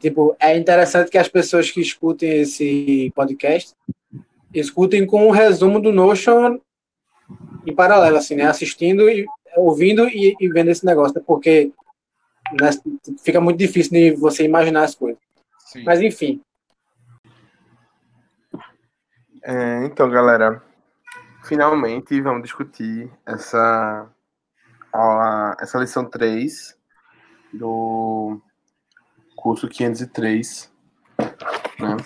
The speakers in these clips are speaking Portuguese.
tipo, é interessante que as pessoas que escutem esse podcast escutem com um resumo do Notion em paralelo, assim, né? Assistindo e ouvindo e, e vendo esse negócio, né? porque né, fica muito difícil de você imaginar as coisas. Sim. Mas enfim. É, então, galera, finalmente vamos discutir essa aula, essa lição 3 do curso 503, né?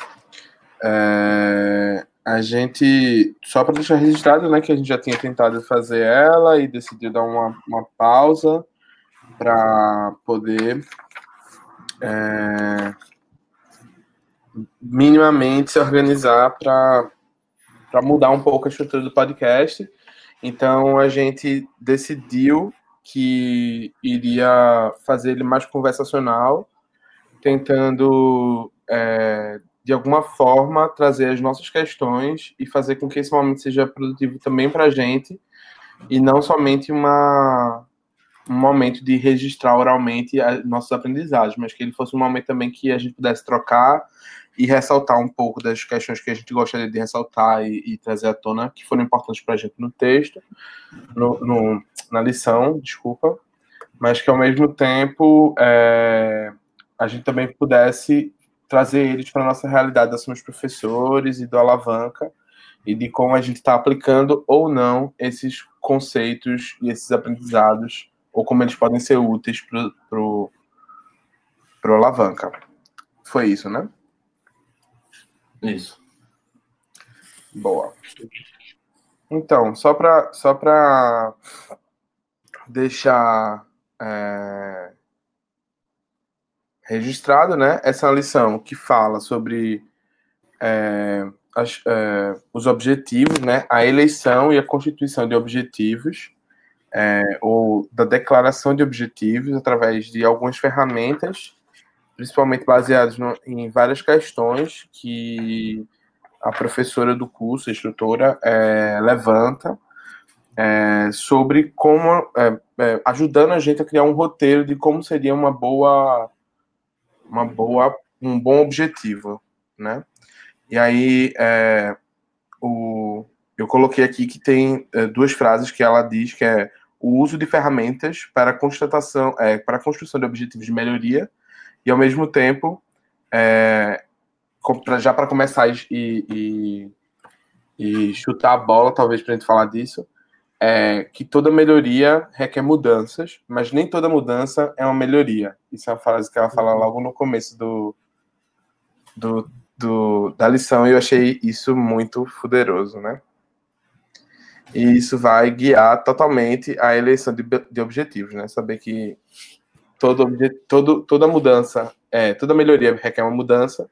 É, a gente, só para deixar registrado, né, que a gente já tinha tentado fazer ela e decidiu dar uma, uma pausa para poder é, minimamente se organizar para mudar um pouco a estrutura do podcast. Então a gente decidiu que iria fazer ele mais conversacional, tentando é, de alguma forma trazer as nossas questões e fazer com que esse momento seja produtivo também para a gente. E não somente uma um momento de registrar oralmente nossos aprendizados, mas que ele fosse um momento também que a gente pudesse trocar e ressaltar um pouco das questões que a gente gostaria de ressaltar e, e trazer à tona, que foram importantes para a gente no texto, no, no, na lição, desculpa, mas que ao mesmo tempo é, a gente também pudesse trazer eles para a nossa realidade da somos professores e do alavanca, e de como a gente está aplicando ou não esses conceitos e esses aprendizados ou como eles podem ser úteis para pro, pro alavanca. Foi isso, né? Isso. Boa. Então, só para só deixar é, registrado, né? Essa lição que fala sobre é, as, é, os objetivos, né? A eleição e a constituição de objetivos é, ou da declaração de objetivos através de algumas ferramentas, principalmente baseadas no, em várias questões que a professora do curso, a instrutora, é, levanta é, sobre como, é, é, ajudando a gente a criar um roteiro de como seria uma boa, uma boa, um bom objetivo, né? E aí, é, o, eu coloquei aqui que tem duas frases que ela diz que é o uso de ferramentas para constatação, é, para a construção de objetivos de melhoria e, ao mesmo tempo, é, já para começar e, e, e, chutar a bola, talvez para a gente falar disso, é que toda melhoria requer mudanças, mas nem toda mudança é uma melhoria. Isso é uma frase que ela fala uhum. logo no começo do, do, do da lição e eu achei isso muito poderoso, né? E isso vai guiar totalmente a eleição de, de objetivos, né? Saber que todo, todo, toda mudança, é, toda melhoria requer uma mudança,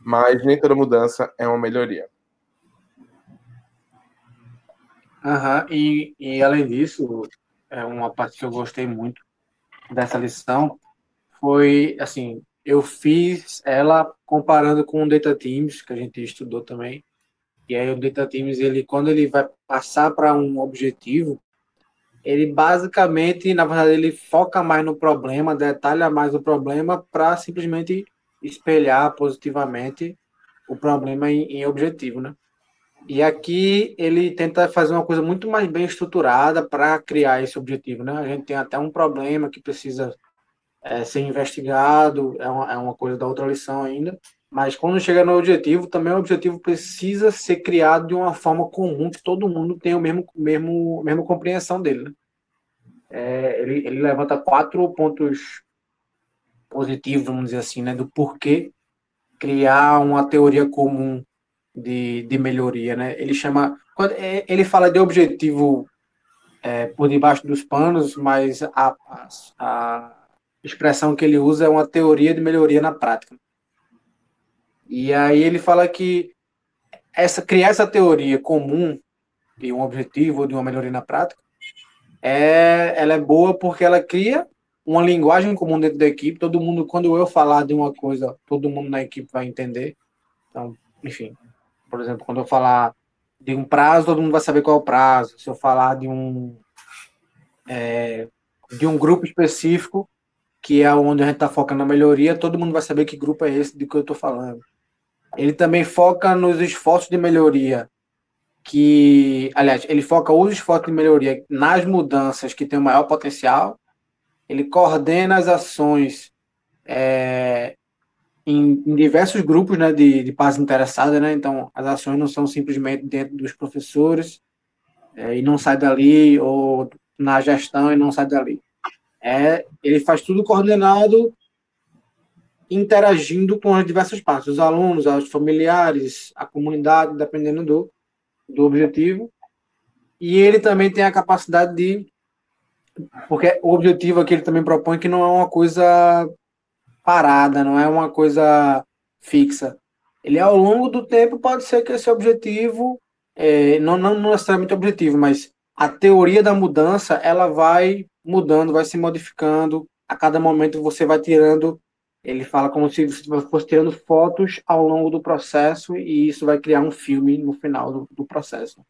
mas nem toda mudança é uma melhoria. Uhum, e, e além disso, é uma parte que eu gostei muito dessa lição foi assim, eu fiz ela comparando com o Data Teams, que a gente estudou também, e aí o Data Teams, ele, quando ele vai passar para um objetivo, ele basicamente, na verdade, ele foca mais no problema, detalha mais o problema para simplesmente espelhar positivamente o problema em, em, objetivo, né? E aqui ele tenta fazer uma coisa muito mais bem estruturada para criar esse objetivo, né? A gente tem até um problema que precisa é, ser investigado, é uma, é uma coisa da outra lição ainda, mas quando chega no objetivo, também o objetivo precisa ser criado de uma forma comum, que todo mundo tenha o mesmo, mesmo, mesma compreensão dele. Né? É, ele, ele levanta quatro pontos positivos, vamos dizer assim, né, do porquê criar uma teoria comum de, de melhoria. Né? Ele chama. Quando, é, ele fala de objetivo é, por debaixo dos panos, mas a, a, expressão que ele usa é uma teoria de melhoria na prática. E aí ele fala que essa criar essa teoria comum de um objetivo ou de uma melhoria na prática é ela é boa porque ela cria uma linguagem comum dentro da equipe. Todo mundo, quando eu falar de uma coisa, todo mundo na equipe vai entender. Então, enfim, por exemplo, quando eu falar de um prazo, todo mundo vai saber qual é o prazo. Se eu falar de um é, de um grupo específico, que é onde a gente está focando na melhoria, todo mundo vai saber que grupo é esse de que eu estou falando. Ele também foca nos esforços de melhoria, que, aliás, ele foca os esforços de melhoria nas mudanças que têm o maior potencial, ele coordena as ações é, em, em, diversos grupos né, de, de paz interessada, né? Então, as ações não são simplesmente dentro dos professores é, e não sai dali, ou na gestão e não sai dali. É, ele faz tudo coordenado, interagindo com as diversas partes, os alunos, os familiares, a comunidade, dependendo do, do objetivo. E ele também tem a capacidade de. Porque o objetivo aqui ele também propõe que não é uma coisa parada, não é uma coisa fixa. Ele, ao longo do tempo, pode ser que esse objetivo, é, não, não necessariamente objetivo, mas a teoria da mudança, ela vai mudando, vai se modificando. A cada momento você vai tirando, ele fala como se você fosse tirando fotos ao longo do processo e isso vai criar um filme no final do, do processo.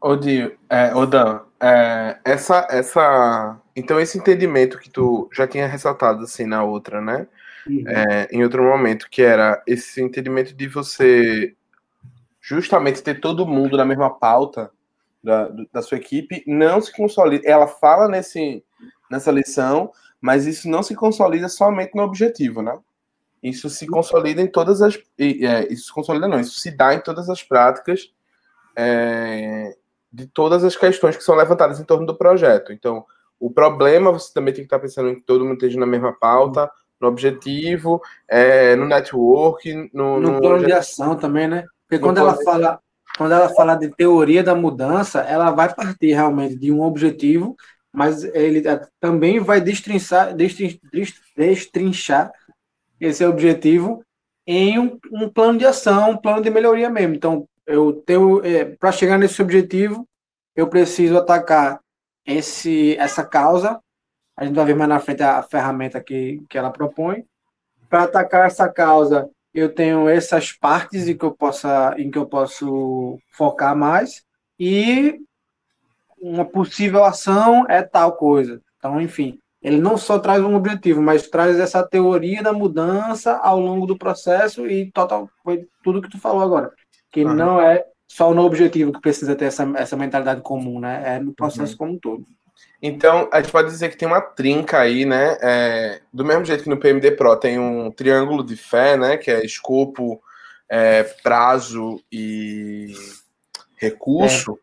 Odio, é, Odan, é, essa, essa, então esse entendimento que tu já tinha ressaltado assim na outra, né? Uhum. É, em outro momento, que era esse entendimento de você justamente ter todo mundo na mesma pauta da, da sua equipe, não se consolida. Ela fala nesse, nessa lição, mas isso não se consolida somente no objetivo, né? Isso se consolida em todas as. É, isso se consolida não, isso se dá em todas as práticas é, de todas as questões que são levantadas em torno do projeto. Então, o problema você também tem que estar pensando em que todo mundo esteja na mesma pauta, no objetivo, é, no network, no, no, no plano de ação também, né? Porque quando ela fala quando ela fala de teoria da mudança, ela vai partir realmente de um objetivo, mas ele também vai destrinchar, destrinchar esse objetivo em um, um plano de ação, um plano de melhoria mesmo. Então, eu tenho é, para chegar nesse objetivo, eu preciso atacar esse essa causa. A gente vai ver mais na frente a, ferramenta que, que ela propõe. Para atacar essa causa, eu tenho essas partes em que eu possa em que eu posso focar mais e uma possível ação é tal coisa. Então, enfim, ele não só traz um objetivo, mas traz essa teoria da mudança ao longo do processo e total foi tudo que tu falou agora que uhum. não é só no objetivo que precisa ter essa, essa mentalidade comum, né? É no processo uhum. como um todo. Então, a gente pode dizer que tem uma trinca aí, né? É, do mesmo jeito que no PMD Pro tem um triângulo de fé, né? Que é escopo, é, prazo e recurso.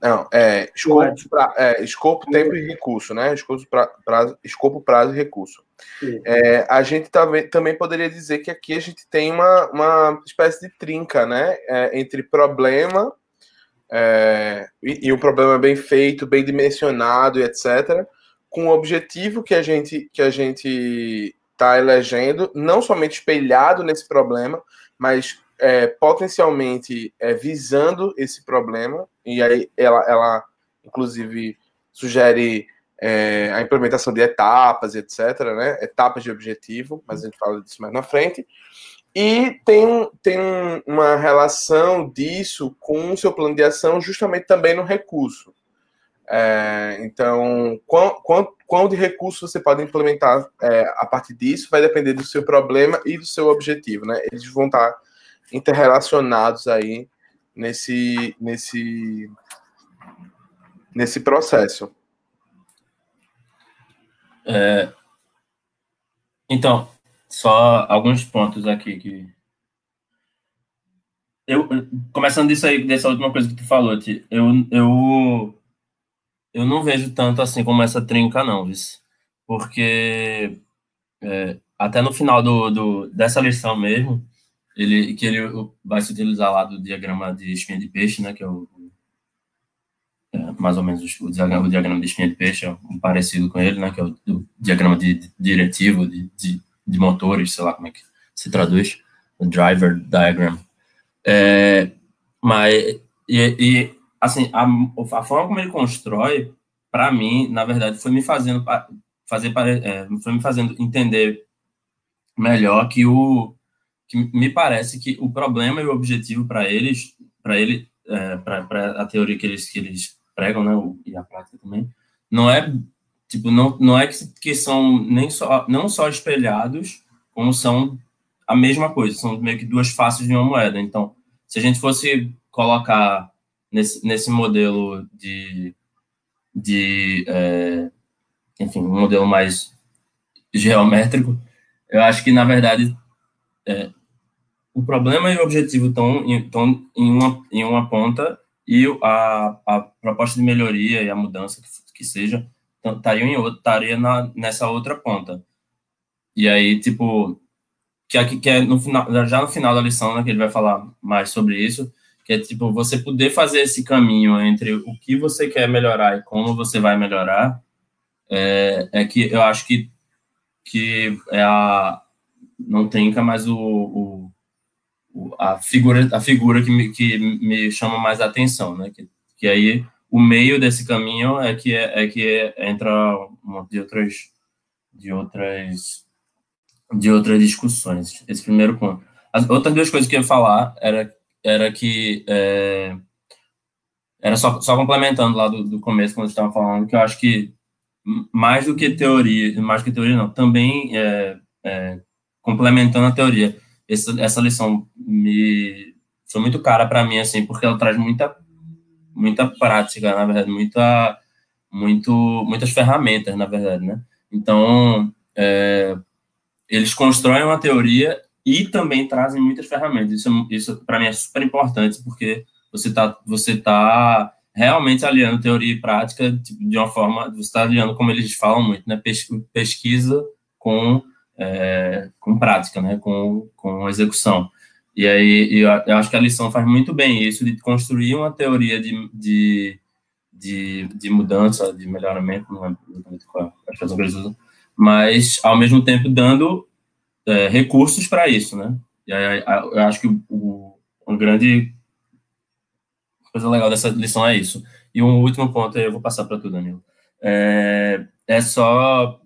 É. Não, é escopo, pra, é, escopo tempo e recurso, né? Escopo, pra, prazo, escopo, prazo e recurso. É, a gente também, poderia dizer que aqui a gente tem uma, uma espécie de trinca, né? É, entre problema é, e, e um problema bem feito, bem dimensionado e etc., com o objetivo que a gente que a gente está elegendo, não somente espelhado nesse problema, mas é, potencialmente é, visando esse problema, e aí ela, ela inclusive sugere é, a implementação de etapas, etc., né? etapas de objetivo, mas a gente fala disso mais na frente. E tem, tem uma relação disso com o seu plano de ação justamente também no recurso. É, então, quão de recurso você pode implementar é, a partir disso vai depender do seu problema e do seu objetivo, né? Eles vão estar interrelacionados aí nesse, nesse, nesse processo. É, então, só alguns pontos aqui que. Eu, começando disso aí, dessa última coisa que tu falou, eu, eu, eu não vejo tanto assim como essa trinca, não, viu? porque é, até no final do, do, dessa lição mesmo, ele, que ele vai se utilizar lá do diagrama de espinha de peixe, né, que é o, mais ou menos o diagrama, o diagrama de espinha de peixe, é um parecido com ele, né, que é o, o diagrama de, de diretivo de, de, de, motores, sei lá como é que se traduz, o driver diagram. É, mas, e, e assim, a, a, forma como ele constrói, para mim, na verdade, foi me fazendo fazer é, foi me fazendo entender melhor que o que me parece que o problema e o objetivo para eles, para ele, é, para a teoria que eles, que eles pregam, né, e a prática também, não é tipo, não, não é que, que são nem só, não só espelhados, como são a mesma coisa, são meio que duas faces de uma moeda. Então, se a gente fosse colocar nesse, nesse modelo de, de é, enfim, um modelo mais geométrico, eu acho que, na verdade, é, o problema e o objetivo estão, estão em, uma, em uma ponta e a, a proposta de melhoria e a mudança que, que seja estariam em outra, estaria na, nessa outra ponta. E aí, tipo, que é, que é no final, já no final da lição, né, que ele vai falar mais sobre isso, que é tipo você poder fazer esse caminho entre o que você quer melhorar e como você vai melhorar, é, é que eu acho que que é a não tenha mais o, o, a figura a figura que me, que me chama mais a atenção, né? Que, que aí o meio desse caminho é que é, é que entra uma de outras de outras de outras discussões. Esse primeiro ponto. As outras duas coisas que eu ia falar era, era que. É, era só, só complementando lá do, do começo, quando estava falando, que eu acho que mais do que teoria, mais do que teoria não, também é, é, complementando a teoria. Essa, essa lição me foi muito cara para mim, assim, porque ela traz muita, muita prática, na verdade, muita, muito, muitas ferramentas, na verdade, né? Então, é, eles constroem uma teoria e também trazem muitas ferramentas. Isso, isso para mim é super importante, porque você está você tá realmente aliando teoria e prática tipo, de uma forma, você está aliando, como eles falam muito, né, pesquisa com, é, com prática, né, com, com execução. E aí eu, eu, acho que a lição faz muito bem isso, de construir uma teoria de, de, de, de mudança, de melhoramento, não é é mas ao mesmo tempo dando é, recursos para isso, né? E aí, eu acho que o, o, grande coisa legal dessa lição é isso. E um último ponto, eu vou passar para tu, Danilo. É, é, só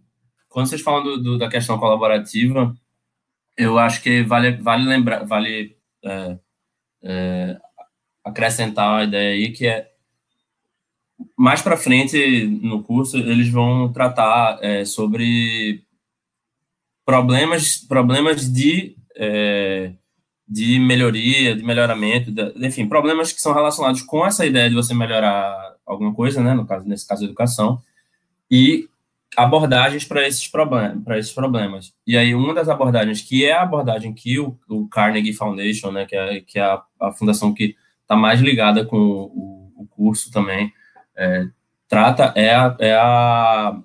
quando vocês falam do, do, da questão colaborativa, eu acho que vale vale lembrar, vale é, é, acrescentar a ideia aí que é mais para frente no curso eles vão tratar é, sobre problemas problemas de é, de melhoria, de melhoramento, de, enfim, problemas que são relacionados com essa ideia de você melhorar alguma coisa, né, no caso nesse caso educação, e abordagens para esses problemas, para esses problemas. E aí uma das abordagens que é a abordagem que o, o Carnegie Foundation, né, que é, que é a, a fundação que está mais ligada com o, o curso também, é, trata é a, é a,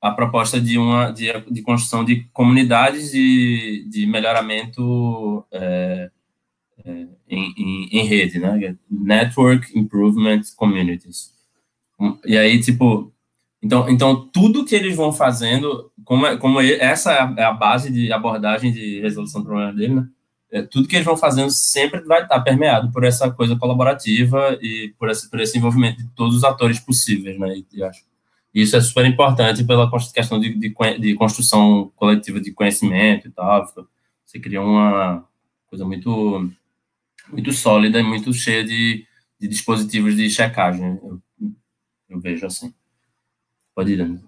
a proposta de uma de, de construção de comunidades de, de melhoramento é, é, em, em, em, rede, né? Network Improvement Communities. E aí, tipo, então, então tudo que eles vão fazendo, como, é, como essa é a base de abordagem de resolução do problema dele, né? é, tudo que eles vão fazendo sempre vai estar permeado por essa coisa colaborativa e por esse, por esse envolvimento de todos os atores possíveis, né? E, acho. Isso é super importante pela questão de, de, de, construção coletiva de conhecimento e tal. Você cria uma coisa muito, muito sólida e muito cheia de, de dispositivos de checagem. Eu, eu vejo assim. Pode ir.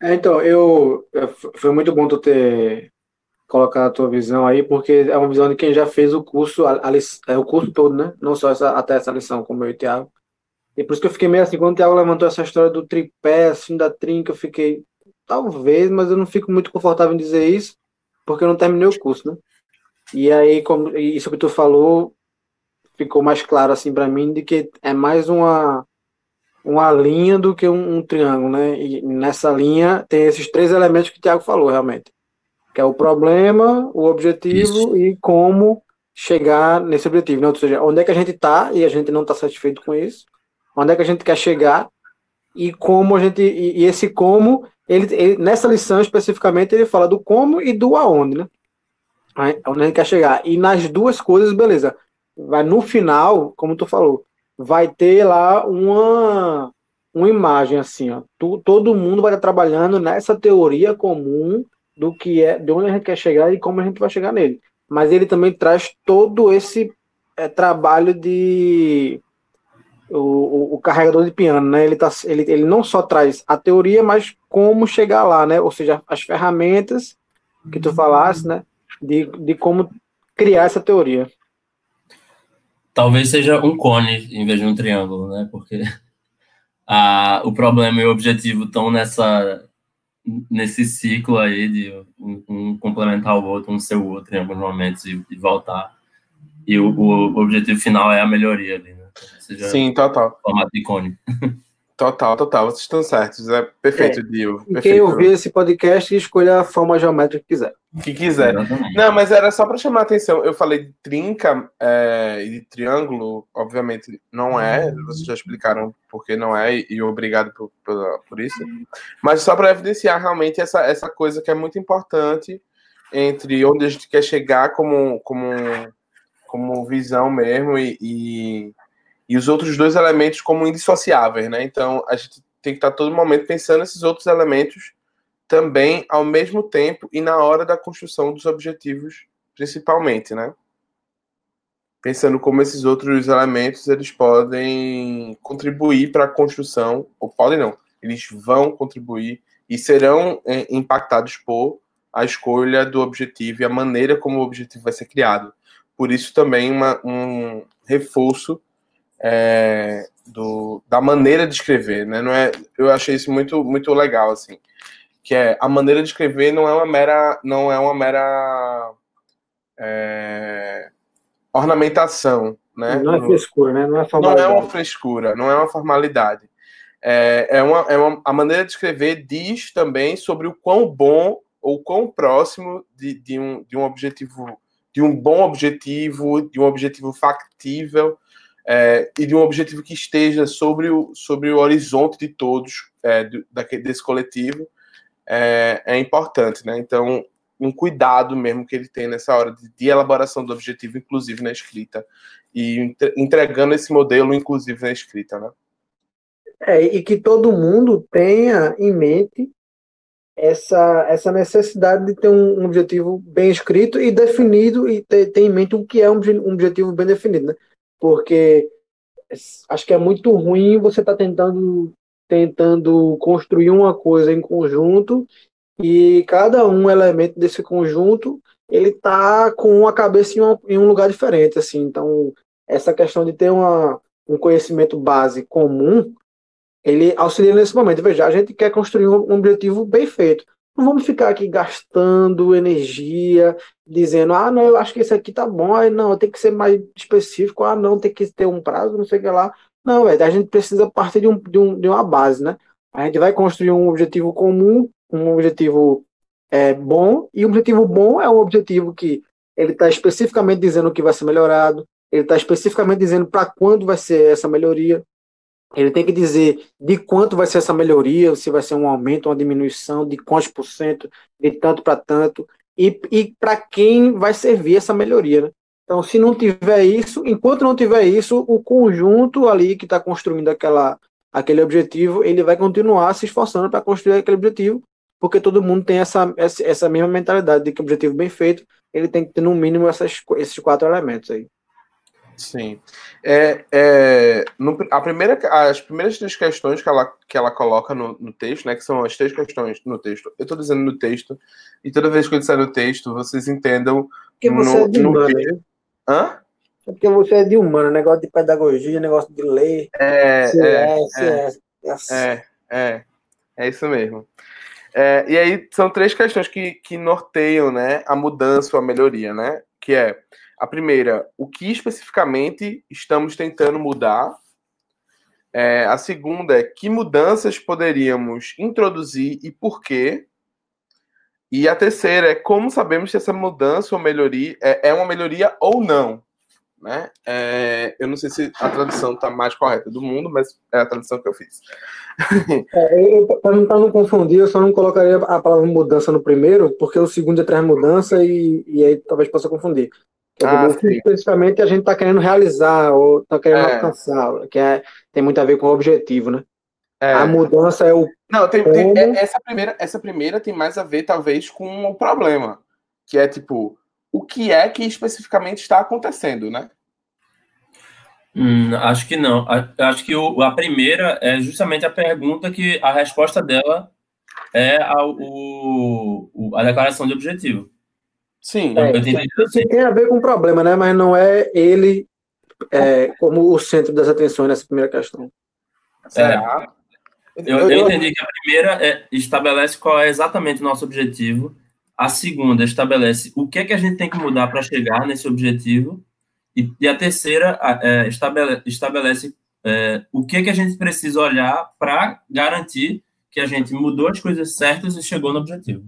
É, então, eu, foi muito bom tu ter colocar a tua visão aí, porque é uma visão de quem já fez o curso, a, a, é, o curso todo, né? Não só essa, até essa lição, como eu e o Thiago. E por isso que eu fiquei meio assim, quando o Thiago levantou essa história do tripé, assim, da trinca, eu fiquei, talvez, mas eu não fico muito confortável em dizer isso, porque eu não terminei o curso, né? E aí, como isso que tu falou, ficou mais claro, assim, para mim, de que é mais uma, uma linha do que um, um triângulo, né? E nessa linha tem esses três elementos que o Thiago falou, realmente que é o problema, o objetivo Isso. e como chegar nesse objetivo. Né? Ou seja, onde é que a gente está e a gente não está satisfeito com isso, onde é que a gente quer chegar e como a gente. E, e esse como, ele, ele, nessa lição especificamente, ele fala do como e do aonde, né? Onde a gente quer chegar. E nas duas coisas, beleza. Vai no final, como tu falou, vai ter lá uma, uma imagem assim, ó. Tu, todo mundo vai estar trabalhando nessa teoria comum do que é, de onde a gente quer chegar e como a gente vai chegar nele. Mas ele também traz todo esse é, trabalho de o, o, o, carregador de piano, né? Ele, tá, ele, ele não só traz a teoria, mas como chegar lá, né? Ou seja, as ferramentas que tu falasse, né? De, de como criar essa teoria. Talvez seja um cone em vez de um triângulo, né? Porque a, o problema e o objetivo estão nessa nesse ciclo aí de um, um, complementar o outro, um ser o outro em alguns momentos e, e voltar. E o, o, objetivo final é a melhoria ali, né? Seja Sim, total. Formato icônico. Total, total. Vocês estão certos. É perfeito, é. Dio. Perfeito. Quem ouvir esse podcast, escolha a forma geométrica que quiser. Que quiser. Não, mas era só para chamar a atenção. Eu falei de trinca é, e de triângulo, obviamente não é. Vocês já explicaram porque não é, e obrigado por, por, por isso. Mas só para evidenciar realmente essa, essa coisa que é muito importante entre onde a gente quer chegar como, como, como visão mesmo e, e e os outros dois elementos como indissociáveis, né? Então a gente tem que estar todo momento pensando nesses outros elementos também ao mesmo tempo e na hora da construção dos objetivos, principalmente, né? Pensando como esses outros elementos eles podem contribuir para a construção, ou podem não, eles vão contribuir e serão é, impactados por a escolha do objetivo e a maneira como o objetivo vai ser criado. Por isso também uma, um reforço é, do, da maneira de escrever, né? Não é, eu achei isso muito, muito legal, assim, que é a maneira de escrever não é uma mera, não é uma mera é, ornamentação, né? Não é frescura, né? Não é, não é uma frescura, não é uma formalidade. É, é, uma, é uma, a maneira de escrever diz também sobre o quão bom ou quão próximo de, de, um, de um objetivo, de um bom objetivo, de um objetivo factível é, e de um objetivo que esteja sobre o, sobre o horizonte de todos é, do, daquele, desse coletivo é, é, importante, né? Então, um cuidado mesmo que ele tem nessa hora de, de elaboração do objetivo, inclusive na escrita, e entregando esse modelo, inclusive na escrita, né? É, e que todo mundo tenha em mente essa, essa necessidade de ter um, um objetivo bem escrito e definido e ter, ter em mente o que é um, um objetivo bem definido, né? Porque acho que é muito ruim você estar tá tentando tentando construir uma coisa em conjunto e cada um elemento desse conjunto ele tá com a cabeça em, em um lugar diferente assim. Então essa questão de ter uma, um conhecimento base comum ele auxilia nesse momento. Veja a gente quer construir um objetivo bem feito não vamos ficar aqui gastando energia, dizendo, ah, não, eu acho que esse aqui tá bom, aí não, tem que ser mais específico, ah, não, tem que ter um prazo, não sei o que lá. Não, velho, a gente precisa partir de, um, de, um, de uma base, né? A gente vai construir um objetivo comum, um objetivo é, bom, e um objetivo bom é um objetivo que ele está especificamente dizendo o que vai ser melhorado, ele está especificamente dizendo para quando vai ser essa melhoria, ele tem que dizer de quanto vai ser essa melhoria, se vai ser um aumento, uma diminuição, de quantos por cento, de tanto para tanto, e, e para quem vai servir essa melhoria. Né? Então, se não tiver isso, enquanto não tiver isso, o conjunto ali que está construindo aquela, aquele objetivo, ele vai continuar se esforçando para construir aquele objetivo, porque todo mundo tem essa, essa mesma mentalidade de que o objetivo bem feito, ele tem que ter no mínimo essas, esses quatro elementos aí. Sim. É, é, no, a primeira, as primeiras três questões que ela, que ela coloca no, no texto, né, que são as três questões no texto, eu estou dizendo no texto, e toda vez que eu disser no texto, vocês entendam. Porque você no, é de humano, né? Hã? É porque você é de humano, negócio de pedagogia, negócio de ler. É, é, é, é, é, é, isso mesmo. É, e aí são três questões que, que norteiam né, a mudança ou a melhoria, né? Que é a primeira, o que especificamente estamos tentando mudar? É, a segunda é que mudanças poderíamos introduzir e por quê? E a terceira é como sabemos se essa mudança ou melhoria é, é uma melhoria ou não. Né? É, eu não sei se a tradução está mais correta do mundo, mas é a tradução que eu fiz. É, Para não confundir, eu só não colocaria a palavra mudança no primeiro, porque o segundo é traz mudança e, e aí talvez possa confundir. Ah, especificamente a gente está querendo realizar ou está querendo é. alcançar, que é, tem muito a ver com o objetivo, né? É. A mudança é o. Não, tem, tem, é, essa, primeira, essa primeira tem mais a ver, talvez, com o problema. Que é tipo, o que é que especificamente está acontecendo, né? Hum, acho que não. Acho que o, a primeira é justamente a pergunta que a resposta dela é a, o, a declaração de objetivo. Sim. É, tem, tem a ver com o problema, né? Mas não é ele é, como o centro das atenções nessa primeira questão. É, eu, eu, entendi que a primeira é, estabelece qual é exatamente o nosso objetivo, a segunda estabelece o que é que a gente tem que mudar para chegar nesse objetivo, e, e a terceira é, estabelece, estabelece é, o que é que a gente precisa olhar para garantir que a gente mudou as coisas certas e chegou no objetivo.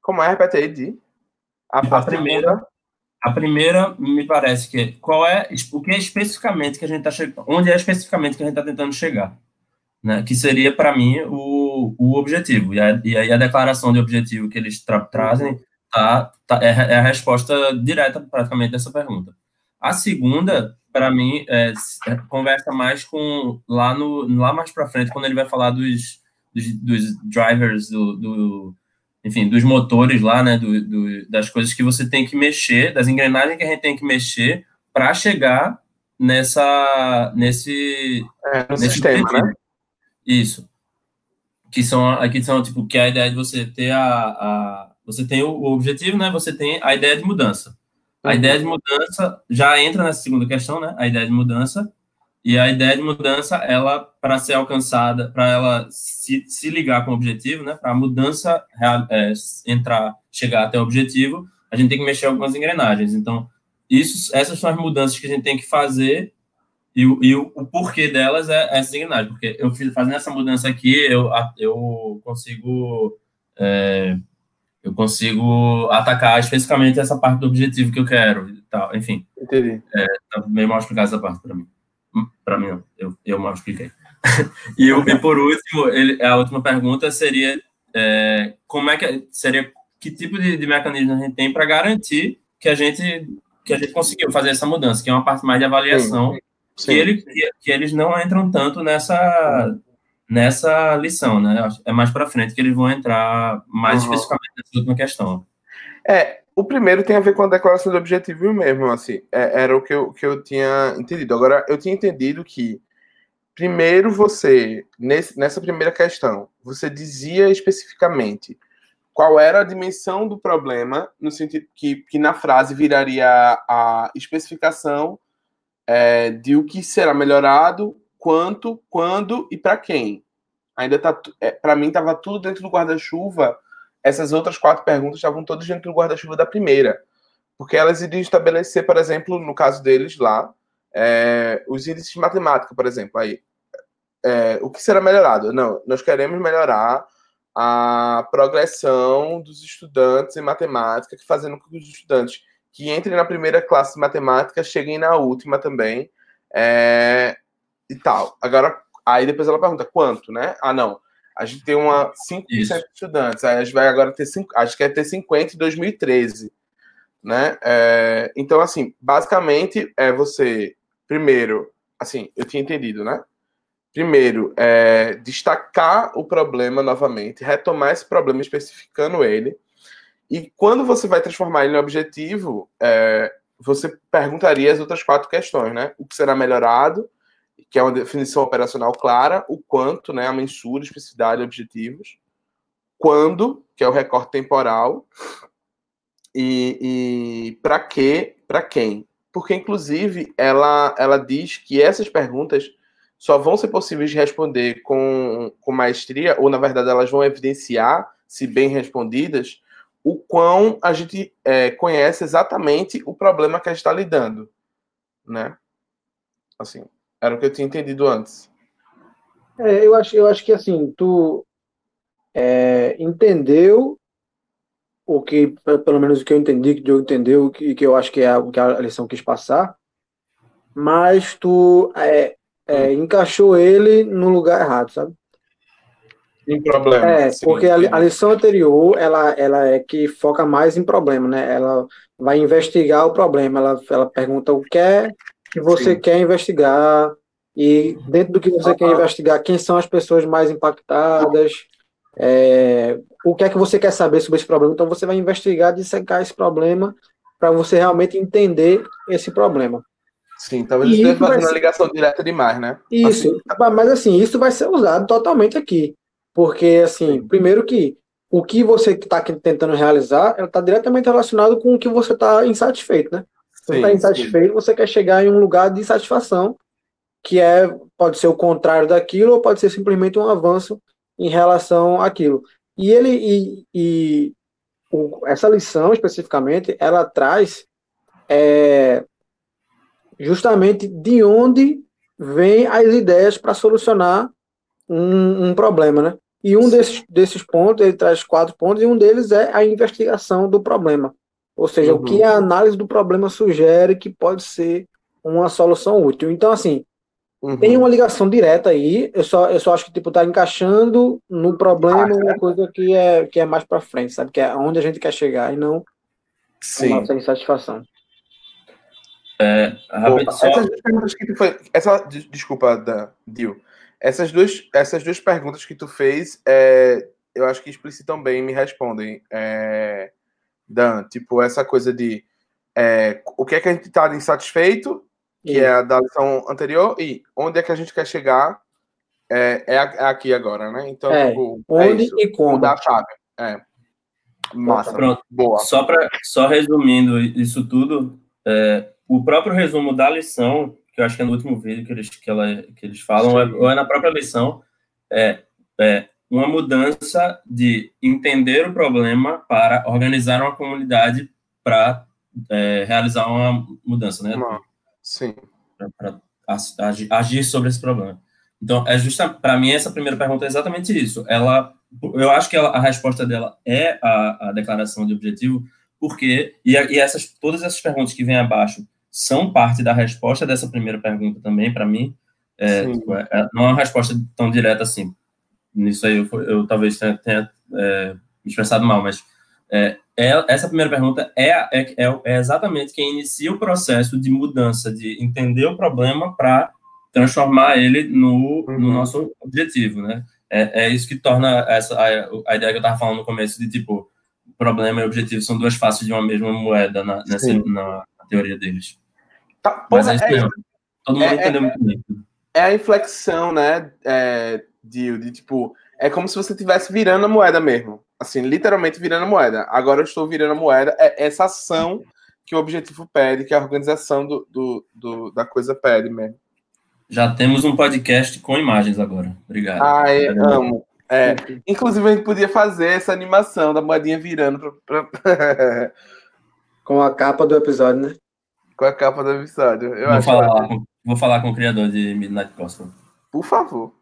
Como é? Repete aí, Di. A, a primeira, a primeira me parece que é, qual é o que é especificamente que a gente está onde é especificamente que a gente está tentando chegar, né? Que seria para mim o, o objetivo e, a, e aí a declaração de objetivo que eles tra trazem tá, tá é, é, a resposta direta praticamente dessa pergunta. A segunda para mim é, é, conversa mais com lá no lá mais para frente quando ele vai falar dos, dos, dos drivers do, do enfim, dos motores lá, né, do, do, das coisas que você tem que mexer, das engrenagens que a gente tem que mexer para chegar nessa, nesse, é, nesse sistema, né? Isso. Que são, aqui são, tipo, que é a ideia de você ter a, a você tem o, objetivo, né, você tem a ideia de mudança. A uhum. ideia de mudança já entra nessa segunda questão, né, a ideia de mudança, e a ideia de mudança, ela, para ser alcançada, para ela se, se ligar com o objetivo, né, para a mudança é, entrar, chegar até o objetivo, a gente tem que mexer algumas engrenagens. Então, isso, essas são as mudanças que a gente tem que fazer e, e o, o, porquê delas é, é essas engrenagens. Porque eu fiz, fazendo essa mudança aqui, eu, eu consigo. É, eu consigo atacar especificamente essa parte do objetivo que eu quero e tal. Enfim. Entendi. É, tá meio mal explicado essa parte para mim. Para mim. Eu, eu mal expliquei. e, e, por último, ele, a última pergunta seria é, como é que seria que tipo de, de mecanismo a gente tem para garantir que a gente que a gente conseguiu fazer essa mudança, que é uma parte mais de avaliação, sim, sim. Que, ele, que, que, eles não entram tanto nessa nessa lição, né? É mais para frente que eles vão entrar mais uhum. especificamente nessa última questão. É, o primeiro tem a ver com a declaração de objetivo mesmo, assim. É, era o que eu, que eu tinha entendido. Agora, eu tinha entendido que, primeiro, você, nesse, nessa primeira questão, você dizia especificamente qual era a dimensão do problema, no sentido que, que na frase viraria a especificação é, de o que será melhorado, quanto, quando e para quem. Ainda tá, é, para mim, estava tudo dentro do guarda-chuva essas outras quatro perguntas estavam todas dentro do guarda-chuva da primeira. Porque elas iriam estabelecer, por exemplo, no caso deles lá, é, os índices de matemática, por exemplo. Aí, é, o que será melhorado? Não, nós queremos melhorar a progressão dos estudantes em matemática, fazendo com que os estudantes que entrem na primeira classe de matemática cheguem na última também, é, e tal. Agora, aí depois ela pergunta quanto, né? Ah, não. A gente tem uma 5% Isso. de estudantes. Aí a gente vai agora ter 5, a gente quer ter 50 em 2013. Né? É, então, assim, basicamente é você, primeiro, assim, eu tinha entendido, né? Primeiro, é, destacar o problema novamente, retomar esse problema especificando ele. E quando você vai transformar ele em objetivo, é, você perguntaria as outras quatro questões, né? O que será melhorado, que é uma definição operacional clara, o quanto, né, a mensura, especificidade, objetivos, quando, que é o recorte temporal, e, e para que, para quem. Porque, inclusive, ela, ela diz que essas perguntas só vão ser possíveis de responder com, com maestria, ou, na verdade, elas vão evidenciar, se bem respondidas, o quão a gente é, conhece exatamente o problema que a gente está lidando, né? Assim, era o que eu tinha entendido antes. É, eu acho, eu acho que assim, tu é, entendeu o que, pelo menos o que eu entendi, que o Diogo entendeu, e que eu acho que é o que a lição quis passar, mas tu é, é, encaixou ele no lugar errado, sabe? Em problema. É, sim, porque a, a, lição anterior, ela, ela é que foca mais em problema, né? Ela vai investigar o problema, ela, ela pergunta o que é que você Sim. quer investigar e dentro do que você quer investigar, quem são as pessoas mais impactadas, é, o que é que você quer saber sobre esse problema. Então você vai investigar, dissecar esse problema para você realmente entender esse problema. Sim, talvez e esteja fazendo ser... uma ligação direta demais, né? Isso, assim. mas assim, isso vai ser usado totalmente aqui. Porque, assim, Sim. primeiro que o que você está tentando realizar está diretamente relacionado com o que você está insatisfeito, né? Você está insatisfeito, sim. você quer chegar em um lugar de satisfação, que é pode ser o contrário daquilo, ou pode ser simplesmente um avanço em relação àquilo. E ele e, e o, essa lição especificamente, ela traz é, justamente de onde vêm as ideias para solucionar um, um, problema, né? E um desses, desses pontos, ele traz quatro pontos, e um deles é a investigação do problema. Ou seja, uhum. o que uhum. a análise do problema sugere que pode ser uma solução útil. Então, assim, uhum. tem uma ligação direta aí. Eu só, eu só acho que tipo tá encaixando no problema ah, uma coisa que é, que é mais para frente, sabe? Que é onde a gente quer chegar e não Sim. a nossa insatisfação. É, só... Essas duas perguntas que tu foi, essa desculpa, da Dil. Essas duas, essas duas perguntas que tu fez, é, eu acho que explicitam bem, me respondem. É, Dan, tipo, essa coisa de é, o que é que a gente está insatisfeito, que é a da lição anterior, e onde é que a gente quer chegar, é, é, é aqui agora, né? Então, é, tipo, é onde isso, e como. Mudar a chave. É. Massa. Pronto. Boa. Só, pra, só resumindo isso tudo, é, o próprio resumo da lição, que eu acho que é no último vídeo que eles, que ela, que eles falam, é, ou é na própria lição, é, é uma mudança de entender o problema para organizar uma comunidade para é, realizar uma mudança, né? Sim. Para agir sobre esse problema. Então, é justa para mim essa primeira pergunta é exatamente isso. Ela, eu acho que ela, a resposta dela é a, a, declaração de objetivo, porque e, e essas todas essas perguntas que vêm abaixo são parte da resposta dessa primeira pergunta também para mim. É, tipo, é, é, não é uma resposta tão direta assim nisso aí eu, eu talvez tenha, tenha é, me expressado mal, mas é, é, essa primeira pergunta é, é, é, é exatamente quem inicia o processo de mudança, de entender o problema para transformar ele no, uhum. no nosso objetivo, né? É, é isso que torna essa, a, a ideia que eu estava falando no começo de, tipo, problema e objetivo são duas faces de uma mesma moeda na, nessa, na, na, teoria deles. Tá, Mas é isso mesmo. Todo mundo entendeu muito bem. É a inflexão, né, de, de tipo, é como se você estivesse virando a moeda mesmo. Assim, literalmente virando a moeda. Agora eu estou virando a moeda. É essa ação que o objetivo pede, que a organização do, do, do da coisa pede mesmo. Já temos um podcast com imagens agora. Obrigado. Ah, é, amo. É, inclusive, a gente podia fazer essa animação da moedinha virando pra, pra... com a capa do episódio, né? Com a capa do episódio. Eu vou, falar, com, vou falar com o criador de Midnight Gospel. Por favor.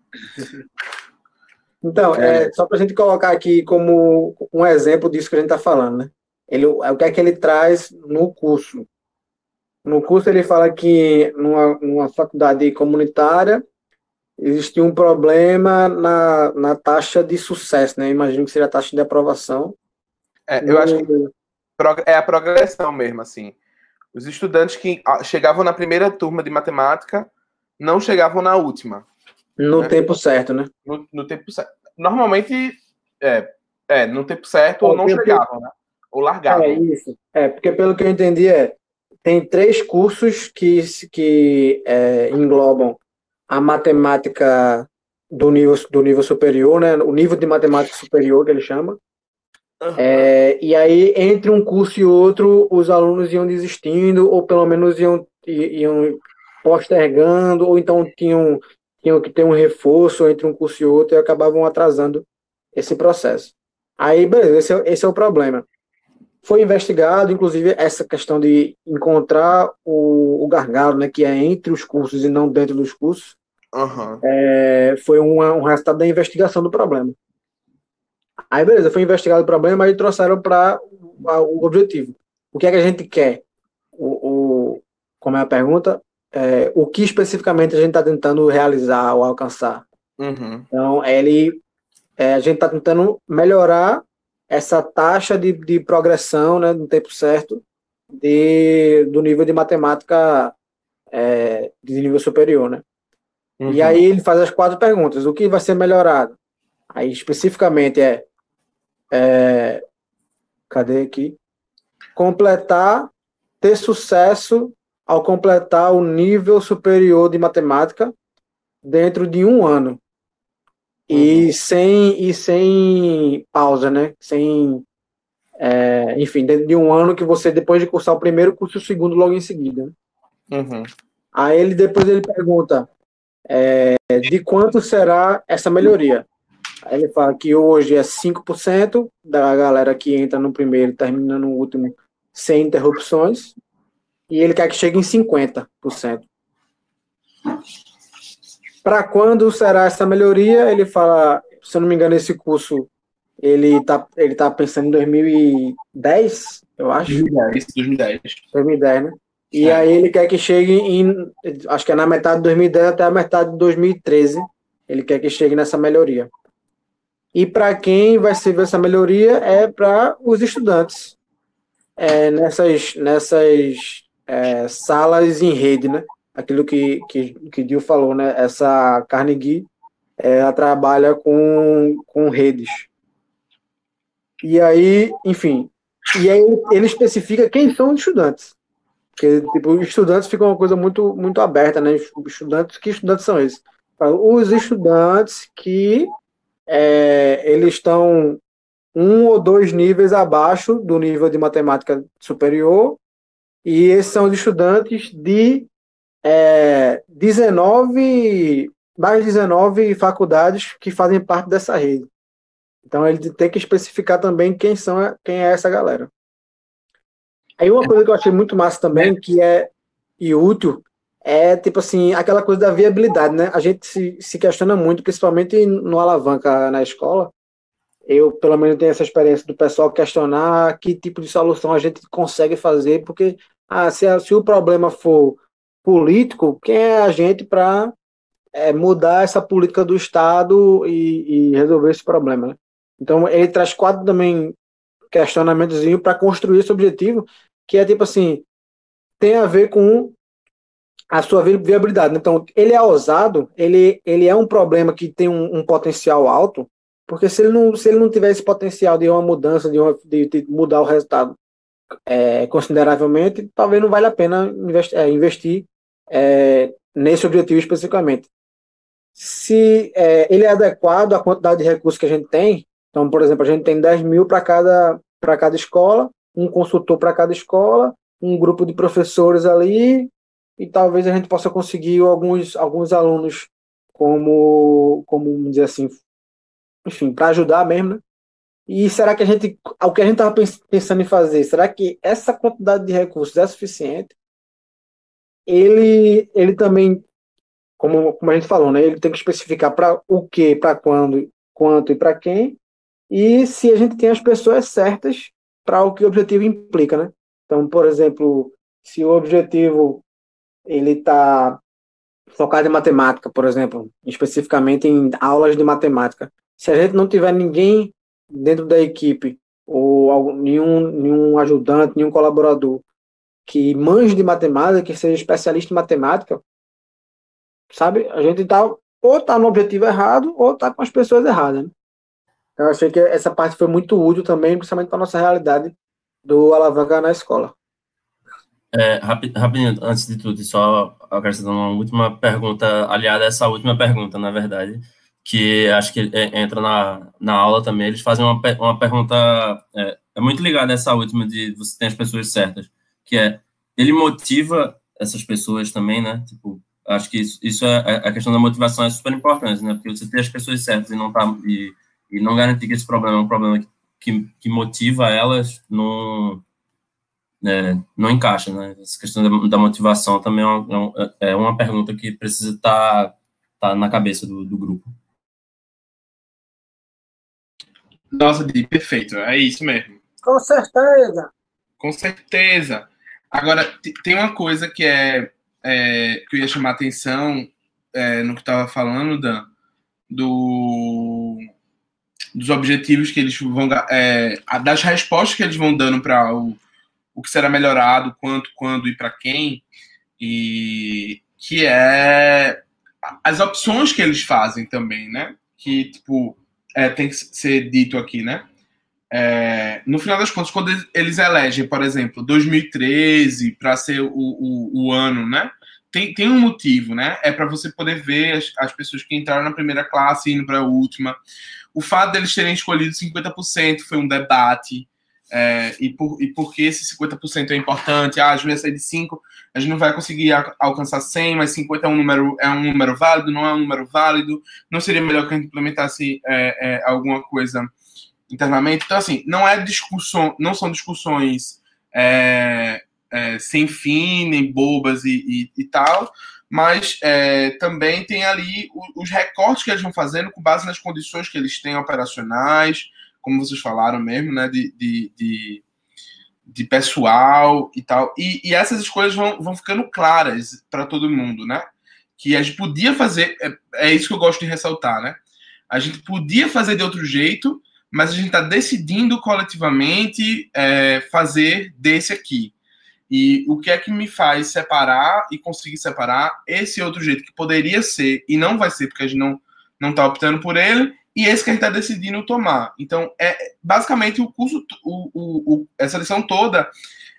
Então, é, só para a gente colocar aqui como um exemplo disso que a gente está falando, né? Ele, o que é que ele traz no curso? No curso ele fala que numa, numa faculdade comunitária existia um problema na, na taxa de sucesso, né? Imagino que seja a taxa de aprovação. É, eu no... acho que é a progressão mesmo, assim. Os estudantes que ah, chegavam na primeira turma de matemática não chegavam na última. No né? tempo certo, né? No, no, tempo certo. Normalmente, é, é no tempo certo ou não tempo... chegavam, né? Ou largavam. É isso. É, porque pelo que eu entendi é, tem três cursos que, que é, englobam a matemática do nível, do nível superior, né? O nível de matemática superior que ele chama. Uhum. É, e aí, entre um curso e outro, os alunos iam desistindo, ou pelo menos iam, iam postergando, ou então tinham tinham que ter um reforço entre um curso e outro e acabavam atrasando esse processo. Aí, beleza, esse é, esse é o problema. Foi investigado, inclusive, essa questão de encontrar o, o gargalo, né, que é entre os cursos e não dentro dos cursos, uhum. é, foi uma, um resultado da investigação do problema. Aí, beleza, foi investigado o problema e trouxeram para o objetivo. O que é que a gente quer? O, o, como é a pergunta? É, o que especificamente a gente está tentando realizar ou alcançar. Uhum. Então, ele, é, a gente está tentando melhorar essa taxa de, de progressão né, no tempo certo de, do nível de matemática é, de nível superior. Né? Uhum. E aí ele faz as quatro perguntas. O que vai ser melhorado? Aí especificamente é, é cadê aqui? Completar, ter sucesso ao completar o nível superior de matemática dentro de um ano. E uhum. sem e sem pausa, né? Sem é, enfim, dentro de um ano que você, depois de cursar o primeiro, curso o segundo logo em seguida. Uhum. Aí ele depois ele pergunta é, de quanto será essa melhoria. Aí ele fala que hoje é 5% da galera que entra no primeiro e termina no último sem interrupções. E ele quer que chegue em 50%. Para quando será essa melhoria? Ele fala, se eu não me engano, esse curso ele tá, ele tá pensando em 2010, eu acho. 2010, 2010. 2010, né? E é. aí ele quer que chegue em, acho que é na metade de 2010 até a metade de 2013, ele quer que chegue nessa melhoria. E para quem vai servir essa melhoria é para os estudantes é, nessas, nessas é, salas em rede, né? Aquilo que, que, que Dio falou, né? Essa Carnegie ela trabalha com, com redes. E aí, enfim, e aí ele especifica quem são os estudantes. Porque, tipo, os estudantes ficam uma coisa muito, muito aberta, né? Estudantes, que estudantes são esses? Os estudantes que é, eles estão um ou dois níveis abaixo do nível de matemática superior, e esses são os estudantes de é, 19, mais 19 faculdades que fazem parte dessa rede. Então ele tem que especificar também quem são quem é essa galera. Aí uma coisa que eu achei muito massa também, que é e útil, é tipo assim, aquela coisa da viabilidade, né? A gente se, se questiona muito, principalmente no alavanca na escola. Eu, pelo menos, tenho essa experiência do pessoal questionar que tipo de solução a gente consegue fazer, porque ah, se, se o problema for político, quem é a gente para é, mudar essa política do Estado e, e, resolver esse problema? Né? Então, ele traz quatro também questionamentos para construir esse objetivo, que é tipo assim, tem a ver com a sua viabilidade. Então, ele é ousado, ele, ele é um problema que tem um, um, potencial alto, porque se ele não, se ele não tiver esse potencial de uma mudança, de, uma, de, de mudar o resultado é, consideravelmente, talvez não valha a pena investi é, investir é, nesse objetivo especificamente. Se é, ele é adequado à quantidade de recursos que a gente tem, então, por exemplo, a gente tem 10 mil para cada, cada escola, um consultor para cada escola, um grupo de professores ali, e talvez a gente possa conseguir alguns, alguns alunos como, como dizer assim, enfim, para ajudar mesmo, né? E será que a gente, o que a gente estava pensando em fazer, será que essa quantidade de recursos é suficiente? Ele, ele também, como, como a gente falou, né? Ele tem que especificar para o que, para quando, quanto e para quem, e se a gente tem as pessoas certas para o que o objetivo implica, né? Então, por exemplo, se o objetivo ele está focado em matemática, por exemplo, especificamente em aulas de matemática. Se a gente não tiver ninguém dentro da equipe ou nenhum, nenhum ajudante, nenhum colaborador que manje de matemática, que seja especialista em matemática, sabe? A gente tá ou tá no objetivo errado ou tá com as pessoas erradas. Né? Eu achei que essa parte foi muito útil também, principalmente para nossa realidade do alavanca na escola. É, rapidinho, antes de tudo, só acrescentando uma última pergunta, aliada a essa última pergunta, na verdade, que acho que é, entra na, na aula também, eles fazem uma, uma pergunta, é, é muito ligada a essa última de você tem as pessoas certas, que é, ele motiva essas pessoas também, né, tipo, acho que isso, isso é, é a questão da motivação é super importante, né, porque você tem as pessoas certas e não tá, e, e não garantir que esse problema é um problema que, que motiva elas, não é, não encaixa, né? Essa questão da, da motivação também é uma, é uma, pergunta que precisa estar tá, tá na cabeça do, do grupo. Nossa, Di, perfeito, é isso mesmo. Com certeza. Com certeza. Agora, tem uma coisa que é, é que eu ia chamar a atenção é, no que estava falando, Dan, do, dos objetivos que eles vão. É, das respostas que eles vão dando para o o que será melhorado, quanto, quando e para quem, e que é as opções que eles fazem também, né? Que, tipo, é, tem que ser dito aqui, né? é, no final das contas, quando eles elegem, por exemplo, 2013 para ser o, o, o, ano, né? Tem, tem um motivo, né? É para você poder ver as, as pessoas que entraram na primeira classe indo para a última. O fato deles terem escolhido 50% foi um debate. É, e, por, e por que esse 50% é importante? Ah, a gente vai sair de 5, a gente não vai conseguir alcançar 100, mas 50 é um número, é um número válido, não é um número válido. Não seria melhor que a gente implementasse é, é, alguma coisa internamente? Então, assim, não é discussão, não são discussões é, é, sem fim, nem bobas e, e, e tal, mas é, também tem ali os recortes que eles vão fazendo com base nas condições que eles têm operacionais, como vocês falaram mesmo, né, de, de, de, de pessoal e tal. E, e, essas escolhas vão, vão ficando claras para todo mundo, né? Que a gente podia fazer, é, é isso que eu gosto de ressaltar, né? A gente podia fazer de outro jeito, mas a gente está decidindo coletivamente é, fazer desse aqui. E o que é que me faz separar e conseguir separar esse outro jeito que poderia ser e não vai ser porque a gente não não está optando por ele e esse que a gente está decidindo tomar. Então é basicamente o curso, o, o, o essa lição toda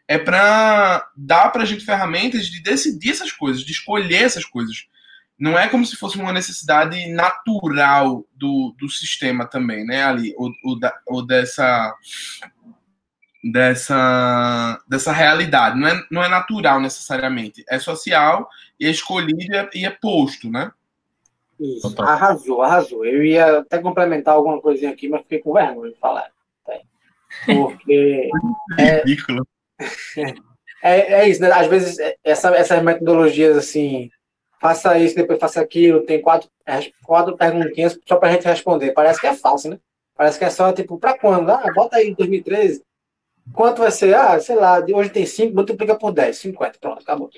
é para dar para a gente ferramentas de decidir essas coisas, de escolher essas coisas. Não é como se fosse uma necessidade natural do, do sistema também, né? Ali, ou, ou, da, ou dessa dessa, dessa realidade. Não é, não é natural necessariamente. É social e é escolhido e é, é posto, né? Isso. Arrasou, arrasou. Eu ia até complementar alguma coisinha aqui, mas fiquei com vergonha de falar. Porque. é, ridículo. É, é, isso, né? Às vezes, essa, essas metodologias assim. Faça isso, depois faça aquilo. Tem quatro, quatro perguntinhas só para a gente responder. Parece que é falso, né? Parece que é só tipo, para quando? Ah, bota aí 2013. Quanto vai ser? Ah, sei lá, hoje tem 5, multiplica por 10, 50, pronto, acabou.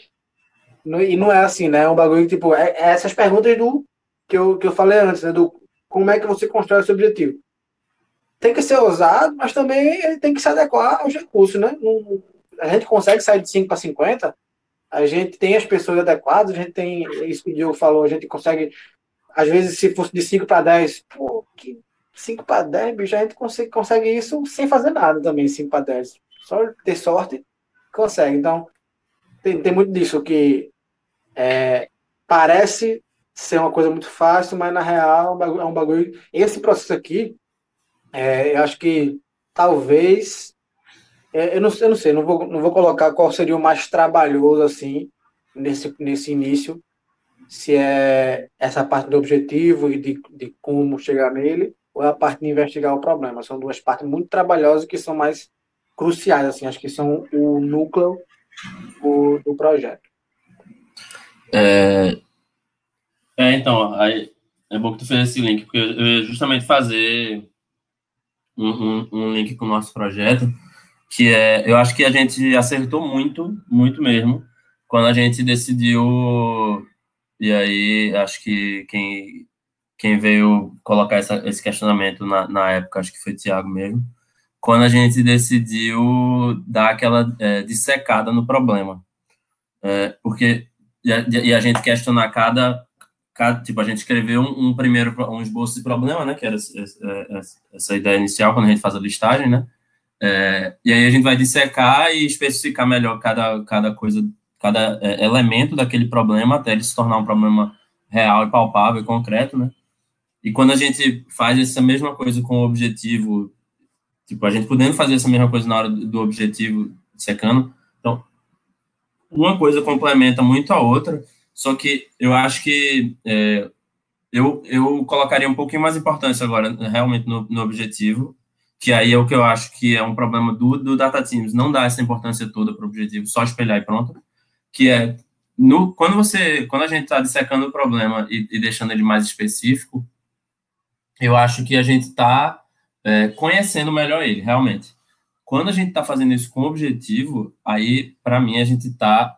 E não é assim, né? É um bagulho tipo, é, é essas perguntas do que eu, que eu falei antes, né? Do como é que você constrói esse objetivo. Tem que ser ousado, mas também ele tem que se adequar aos recursos, né? Não, a gente consegue sair de 5 para 50, a gente tem as pessoas adequadas, a gente tem, isso que o Diogo falou, a gente consegue, às vezes, se fosse de 5 para 10, pô, que 5 para 10, bicho, a gente consegue, consegue isso sem fazer nada também, 5 para 10. Só ter sorte, consegue. Então, tem, tem muito disso que é, parece ser uma coisa muito fácil, mas na real é um bagulho. É esse processo aqui, é, eu acho que talvez. É, eu, não, eu não sei, não vou, não vou colocar qual seria o mais trabalhoso assim, nesse, nesse início, se é essa parte do objetivo e de, de como chegar nele, ou é a parte de investigar o problema. São duas partes muito trabalhosas que são mais cruciais, assim, acho que são o núcleo do, do projeto. É, é, então, aí, é bom que tu fez esse link, porque eu ia justamente fazer um, um, um, link com o nosso projeto, que é, eu acho que a gente acertou muito, muito mesmo, quando a gente decidiu, e aí acho que quem quem veio colocar essa, esse questionamento na, na época, acho que foi o Tiago mesmo, quando a gente decidiu dar aquela é, dissecada no problema. É, porque, e a, e a, gente questionar cada, cada, tipo, a gente escreveu um, um, primeiro, um esboço de problema, né, que era essa, essa, ideia inicial, quando a gente faz a listagem, né, é, e aí a gente vai dissecar e especificar melhor cada, cada coisa, cada é, elemento daquele problema, até ele se tornar um problema real e palpável e concreto, né, e quando a gente faz essa mesma coisa com o objetivo, tipo, a gente podendo fazer essa mesma coisa na hora do objetivo secando, então, uma coisa complementa muito a outra, só que eu acho que é, eu, eu colocaria um pouquinho mais importância agora, realmente, no, no objetivo, que aí é o que eu acho que é um problema do, do Data Teams, não dar essa importância toda para o objetivo, só espelhar e pronto, que é, no, quando você, quando a gente está dissecando o problema e, e deixando ele mais específico, eu acho que a gente está é, conhecendo melhor ele, realmente. Quando a gente está fazendo isso com objetivo, aí, para mim, a gente está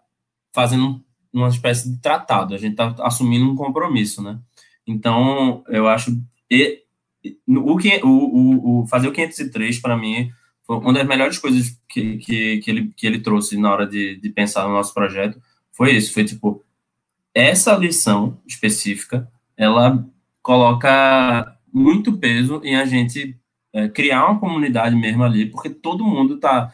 fazendo uma espécie de tratado, a gente está assumindo um compromisso, né? Então, eu acho. E, o, o, o fazer o 503, para mim, foi uma das melhores coisas que, que, que, ele, que ele trouxe na hora de, de pensar no nosso projeto. Foi isso: foi tipo, essa lição específica, ela coloca muito peso em a gente é, criar uma comunidade mesmo ali, porque todo mundo está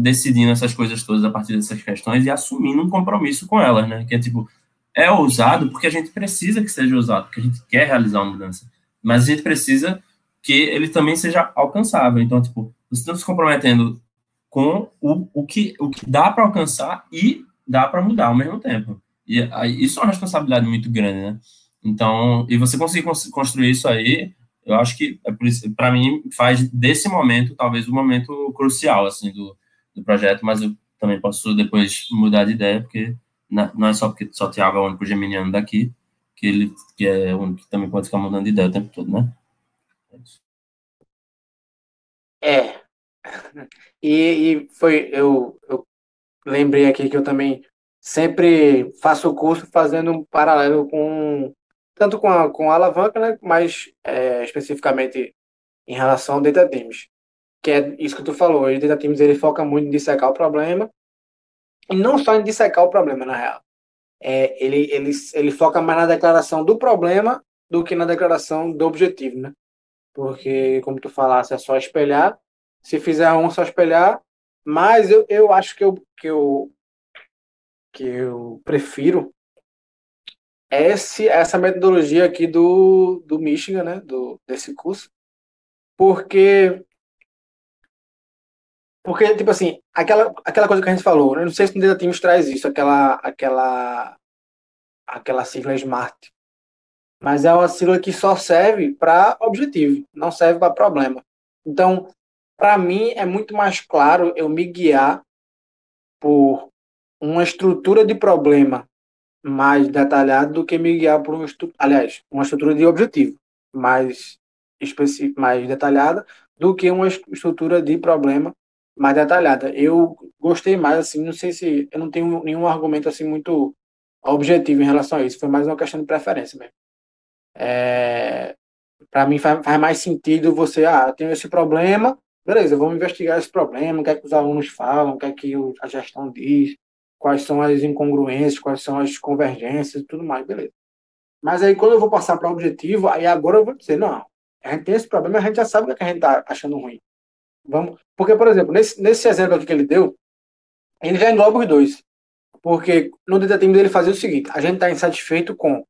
decidindo essas coisas todas a partir dessas questões e assumindo um compromisso com elas, né? Que é tipo, é ousado porque a gente precisa que seja ousado, porque a gente quer realizar uma mudança, mas a gente precisa que ele também seja alcançável. Então, tipo, você está se comprometendo com o, o, que, o que dá para alcançar e dá para mudar ao mesmo tempo. E isso é uma responsabilidade muito grande, né? Então, e você conseguir construir isso aí, eu acho que é para mim, faz desse momento talvez o um momento crucial assim do, do projeto, mas eu também posso depois mudar de ideia, porque não é só porque só Thiago é o único geminiano daqui, que ele que é o único que também pode ficar mudando de ideia o tempo todo, né? É. E, e foi, eu, eu lembrei aqui que eu também sempre faço o curso fazendo um paralelo com tanto com a, com a alavanca, né, mas é, especificamente em relação ao Data Teams, que é isso que tu falou. O Data Teams ele foca muito em dissecar o problema e não só em dissecar o problema na real. É, ele, ele, ele foca mais na declaração do problema do que na declaração do objetivo, né? Porque, como tu falasse, é só espelhar. Se fizer um, só espelhar. Mas eu, eu acho que eu, que, eu, que eu prefiro esse, essa metodologia aqui do, do Michigan, né, do, desse curso, porque porque tipo assim aquela aquela coisa que a gente falou, né, não sei se o Data Teams traz isso, aquela aquela aquela sigla Smart, mas é uma sigla que só serve para objetivo, não serve para problema. Então, para mim é muito mais claro eu me guiar por uma estrutura de problema mais detalhado do que me guiar por uma estrutura, aliás, uma estrutura de objetivo mais específica, mais detalhada do que uma estrutura de problema mais detalhada. Eu gostei mais assim, não sei se eu não tenho nenhum argumento assim muito objetivo em relação a isso, foi mais uma questão de preferência mesmo. É, para mim faz, faz, mais sentido você, ah, tenho esse problema, beleza, vamos investigar esse problema, o que é que os alunos falam, o que é que a gestão diz, quais são as incongruências, quais são as convergências e tudo mais, beleza. Mas aí quando eu vou passar para o objetivo, aí agora eu vou dizer, não, a gente tem esse problema, a gente já sabe o que, é a gente está achando ruim. Vamos, porque, por exemplo, nesse, nesse exemplo aqui que ele deu, ele já engloba os dois. Porque no detetive dele fazia o seguinte, a gente está insatisfeito com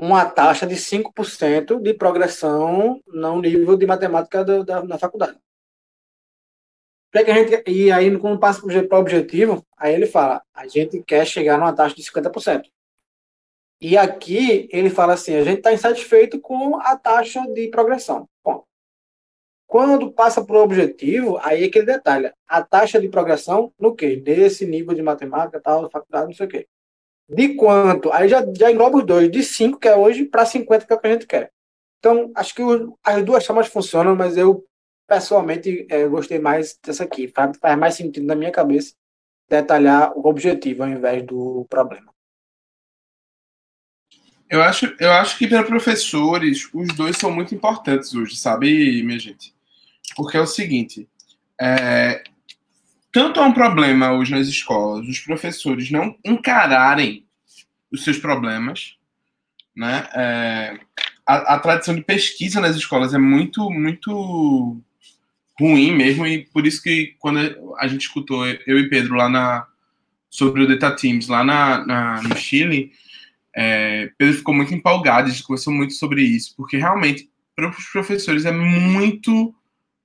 uma taxa de 5% de progressão no nível de matemática da, da, da faculdade que, que a gente. E aí, quando passa para o objetivo, aí ele fala: a gente quer chegar numa taxa de 50%. E aqui ele fala assim: a gente está insatisfeito com a taxa de progressão. Bom, quando passa para o objetivo, aí é que ele detalha a taxa de progressão no quê? Nesse nível de matemática, tal, faculdade, não sei o quê. De quanto? Aí já, já engloba os dois, de 5, que é hoje, para 50, que é o que a gente quer. Então, acho que as duas formas funcionam, mas eu pessoalmente, é, gostei mais dessa aqui. Faz, faz mais sentido na minha cabeça detalhar o objetivo ao invés do problema. Eu acho, eu acho que para professores, os dois são muito importantes hoje, sabe, minha gente? Porque é o seguinte: é, tanto é um problema hoje nas escolas, os professores não encararem os seus problemas, né? É, a, a tradição de pesquisa nas escolas é muito, muito ruim mesmo, e por isso que quando a gente escutou eu e Pedro lá na sobre o Data Teams lá na, na no Chile, é, Pedro ficou muito empolgado, a gente conversou muito sobre isso, porque realmente para os professores é muito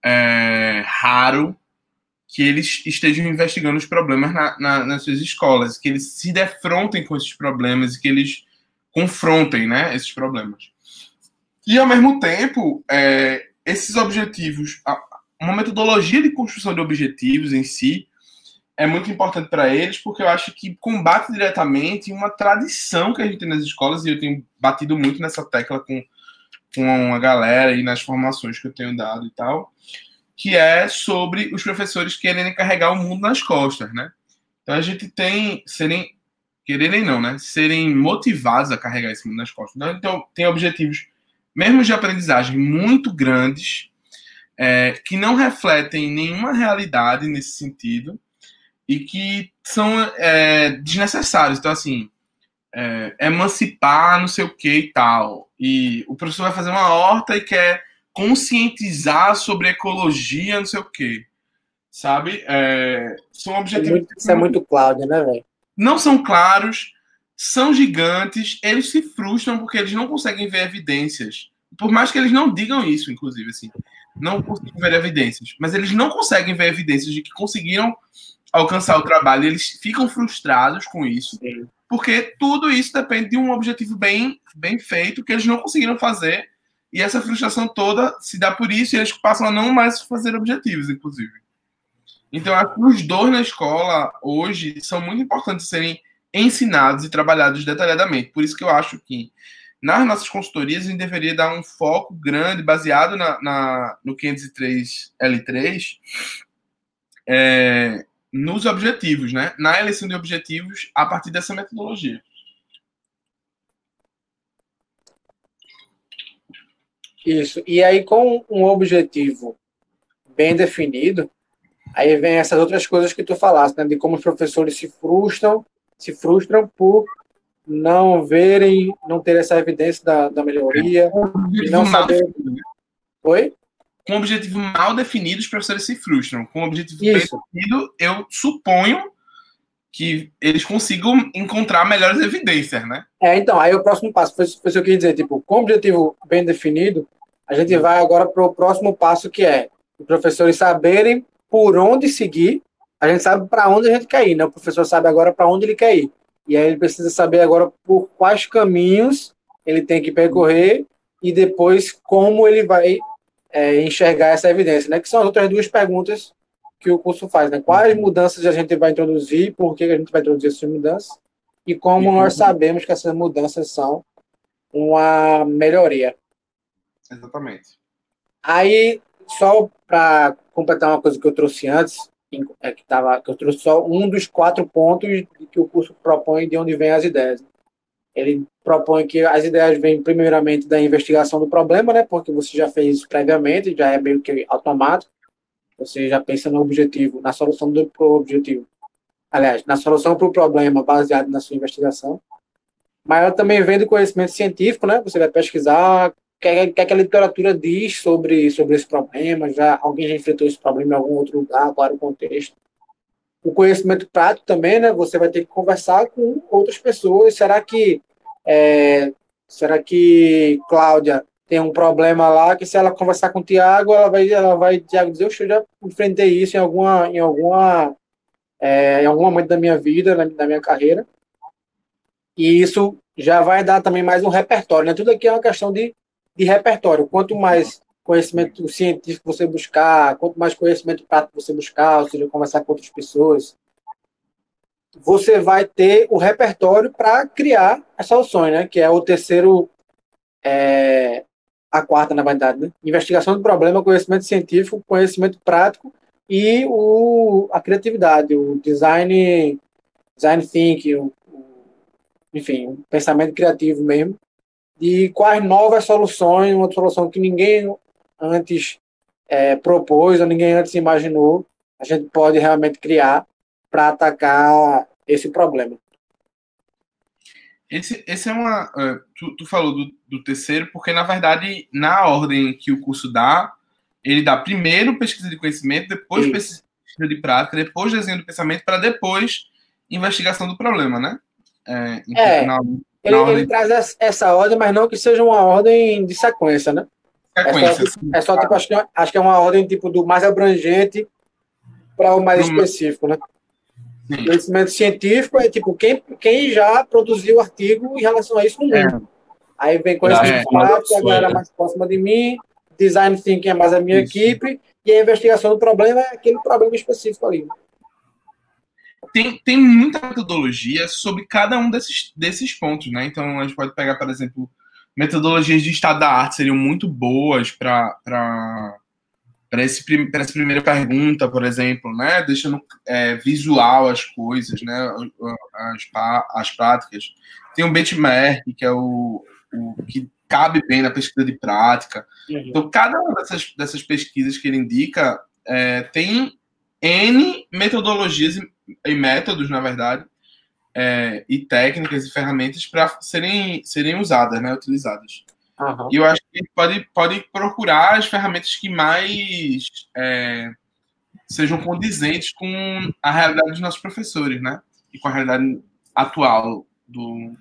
é, raro que eles estejam investigando os problemas na, na, nas suas escolas, que eles se defrontem com esses problemas e que eles confrontem né, esses problemas. E, ao mesmo tempo, é, esses objetivos, uma metodologia de construção de objetivos em si é muito importante para eles, porque eu acho que combate diretamente uma tradição que a gente tem nas escolas, e eu tenho batido muito nessa tecla com, com a galera e nas formações que eu tenho dado e tal, que é sobre os professores quererem carregar o mundo nas costas, né? Então a gente tem serem quererem não, né? Serem motivados a carregar esse mundo nas costas. Então tem objetivos mesmo de aprendizagem muito grandes é, que não refletem nenhuma realidade nesse sentido e que são é, desnecessários. Então, assim, é, emancipar não sei o que e tal. E o professor vai fazer uma horta e quer conscientizar sobre ecologia, não sei o quê. Sabe? É, são objetivos. É muito, isso é muito Cláudia, né, velho? Não são claros, são gigantes, eles se frustram porque eles não conseguem ver evidências. Por mais que eles não digam isso, inclusive, assim. Não conseguem ver evidências. Mas eles não conseguem ver evidências de que conseguiram alcançar o trabalho. Eles ficam frustrados com isso. Sim. Porque tudo isso depende de um objetivo bem, bem feito que eles não conseguiram fazer e essa frustração toda se dá por isso e eles passam a não mais fazer objetivos, inclusive. Então, acho que os dois na escola hoje são muito importantes serem ensinados e trabalhados detalhadamente. Por isso que eu acho que nas nossas consultorias a gente deveria dar um foco grande, baseado na, na no 503 L3, é, nos objetivos, né? Na eleição de objetivos a partir dessa metodologia. Isso. E aí, com um objetivo bem definido, aí vem essas outras coisas que tu falaste, né? De como os professores se frustram, se frustram por não verem, não ter essa evidência da, da melhoria, e não saber. Oi? Com objetivo mal definido, os professores se frustram. Com objetivo Isso. bem definido, eu suponho que eles consigam encontrar melhores evidências, né? É, então, aí o próximo passo, foi, foi isso que eu queria dizer, tipo, com objetivo bem definido, a gente vai agora para o próximo passo, que é os professores saberem por onde seguir, a gente sabe para onde a gente quer ir, né? O professor sabe agora para onde ele quer ir. E aí ele precisa saber agora por quais caminhos ele tem que percorrer e depois como ele vai é, enxergar essa evidência, né? Que são as outras duas perguntas que o curso faz, né? Quais mudanças a gente vai introduzir, por que a gente vai introduzir essas mudanças e como nós sabemos que essas mudanças são uma melhoria. Exatamente. Aí, só para completar uma coisa que eu trouxe antes, que, tava, que eu trouxe só um dos quatro pontos que o curso propõe de onde vêm as ideias. Ele propõe que as ideias vêm primeiramente da investigação do problema, né? Porque você já fez isso previamente, já é meio que automático. Você já pensa no objetivo, na solução do pro objetivo. Aliás, na solução para o problema baseado na sua investigação. Mas ela também vem do conhecimento científico, né? Você vai pesquisar que, que, que a literatura diz sobre, sobre esse problema. Já, alguém já enfrentou esse problema em algum outro lugar, claro, o contexto. O conhecimento prático também, né? Você vai ter que conversar com outras pessoas. Será que é, será que Cláudia tem um problema lá que se ela conversar com o Tiago, ela vai, ela vai Tiago dizer, eu já enfrentei isso em alguma, em alguma, é, em algum momento da minha vida, na, da minha carreira. E isso já vai dar também mais um repertório, né? Tudo aqui é uma questão de, de repertório. Quanto mais conhecimento científico você buscar, quanto mais conhecimento prático você buscar, ou seja, conversar com outras pessoas, você vai ter o repertório para criar as soluções, né? Que é o terceiro é, a quarta, na verdade, né? Investigação do problema, conhecimento científico, conhecimento prático e o, a criatividade, o design, design thinking, o, o, enfim, o pensamento criativo mesmo, de quais novas soluções, uma solução que ninguém antes é, propôs ou ninguém antes imaginou, a gente pode realmente criar para atacar esse problema. Esse, esse é uma. Uh, tu, tu, falou do, do, terceiro, porque na verdade, na ordem que o curso dá, ele dá primeiro pesquisa de conhecimento, depois Isso. pesquisa de prática, depois desenho do pensamento, para depois investigação do problema, né? É, é na, na ele, ordem... ele, traz essa ordem, mas não que seja uma ordem de sequência, né? Sequência. É só, é só tipo, acho que, é, acho que é uma ordem tipo do mais abrangente para o mais específico, né? Sim. Conhecimento científico é tipo quem, quem já produziu artigo em relação a isso no mundo. É. Aí vem conhecimento ah, é, prático, a galera mais próxima de mim, design thinking é mais a minha isso. equipe, e a investigação do problema é aquele problema específico ali. Tem, tem muita metodologia sobre cada um desses, desses pontos, né? Então a gente pode pegar, por exemplo, metodologias de estado da arte seriam muito boas para para essa primeira pergunta, por exemplo, né, deixando é, visual as coisas, né, as, as práticas. Tem um benchmark, que é o, o que cabe bem na pesquisa de prática. Uhum. Então, cada uma dessas, dessas pesquisas que ele indica é, tem N metodologias e, métodos, na verdade, é, e técnicas e ferramentas para serem, serem usadas, né, utilizadas. Uhum. E eu acho que pode, pode procurar as ferramentas que mais é, sejam condizentes com a realidade dos nossos professores, né? E com a realidade atual do,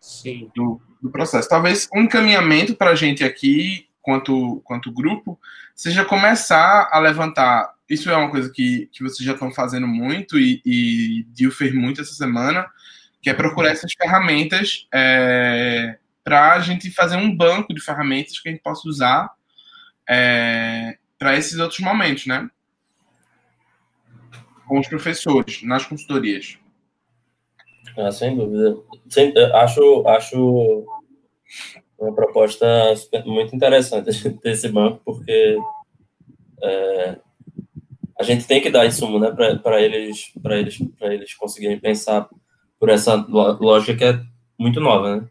Sim. do, do processo. Talvez um encaminhamento para a gente aqui, quanto, quanto grupo, seja começar a levantar. Isso é uma coisa que, que vocês já estão fazendo muito e, e Dio fez muito essa semana, que é procurar essas ferramentas é, para a gente fazer um banco de ferramentas que a gente possa usar é, para esses outros momentos, né? Com os professores, nas consultorias. Ah, sem dúvida. Sem, acho, acho uma proposta muito interessante ter esse banco, porque é, a gente tem que dar insumo né, para eles, eles, eles conseguirem pensar por essa lógica que é muito nova, né?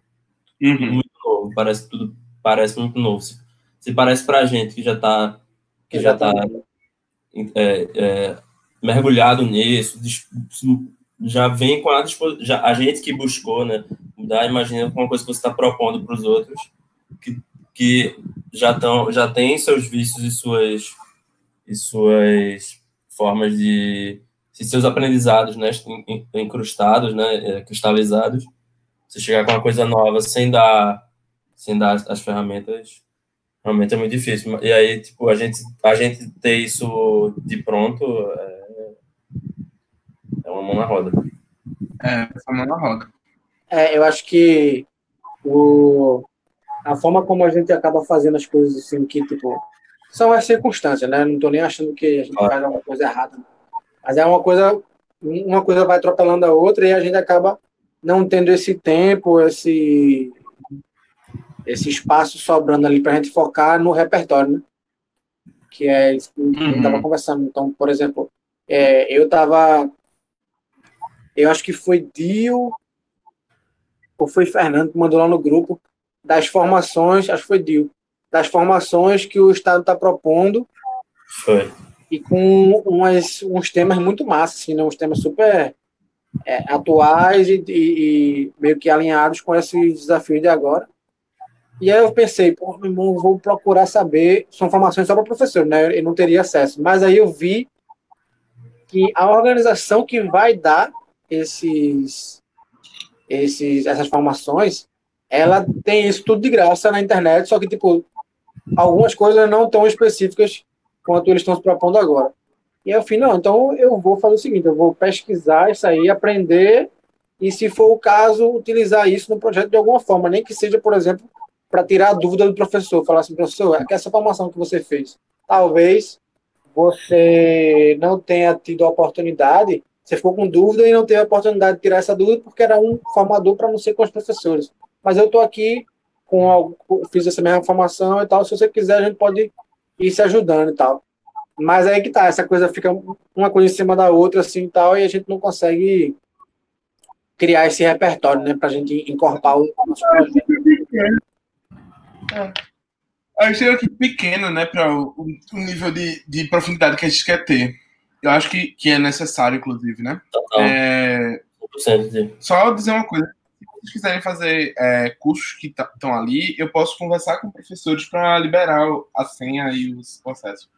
Uhum. Muito novo, parece tudo parece muito novo. Se, se parece para a gente que já está que já está é, é, mergulhado nisso, já vem com a disposição, a gente que buscou, né, mudar, imagina uma coisa que você está propondo para os outros, que, que já estão, já tem seus vícios e suas e suas formas de seus aprendizados, né, incrustados, né, é, cristalizados. Você chegar com uma coisa nova sem dar sem dar as, as ferramentas, realmente é muito difícil. E aí, tipo, a gente a gente ter isso de pronto é, é uma mão na roda. É, é uma mão na roda. É, eu acho que o, a forma como a gente acaba fazendo as coisas assim, que, tipo, são as circunstâncias, né? Não estou nem achando que a gente faz alguma coisa errada. Mas é uma coisa, uma coisa vai atropelando a outra e a gente acaba não tendo esse tempo, esse, esse espaço sobrando ali para a gente focar no repertório, né? Que é isso que a gente estava uhum. conversando. Então, por exemplo, é, eu estava eu acho que foi Dio ou foi Fernando que mandou lá no grupo das formações, acho que foi Dio, das formações que o Estado está propondo. Foi. E com umas, uns temas muito massas, assim, né? uns temas super é, atuais e, e, e, meio que alinhados com esse desafio de agora. E aí eu pensei, pô, meu irmão, vou procurar saber, são formações só para professor, né? Eu não teria acesso. Mas aí eu vi que a organização que vai dar esses, esses, essas formações, ela tem isso tudo de graça na internet, só que, tipo, algumas coisas não tão específicas quanto eles estão se propondo agora. E eu falei, não, então eu vou fazer o seguinte, eu vou pesquisar isso aí, aprender, e se for o caso, utilizar isso no projeto de alguma forma, nem que seja, por exemplo, para tirar a dúvida do professor, falar assim, professor, é essa formação que você fez, talvez você não tenha tido a oportunidade você ficou com dúvida e não teve a oportunidade de tirar essa dúvida porque era um formador para não ser com os professores. Mas eu estou aqui com algo, fiz essa mesma formação e tal. Se você quiser, a gente pode ir se ajudando e tal. Mas aí que tá, essa coisa fica uma coisa em cima da outra assim e tal, e a gente não consegue criar esse repertório, né, para a gente incorporar o nosso projeto. É. A gente é aqui pequeno, né, para o, o, nível de, de profundidade que a gente quer ter. Eu acho que, que é necessário, inclusive, né? Total. É... Só dizer uma coisa. Se vocês quiserem fazer é, cursos que estão ali, eu posso conversar com professores para liberar a senha e os processos.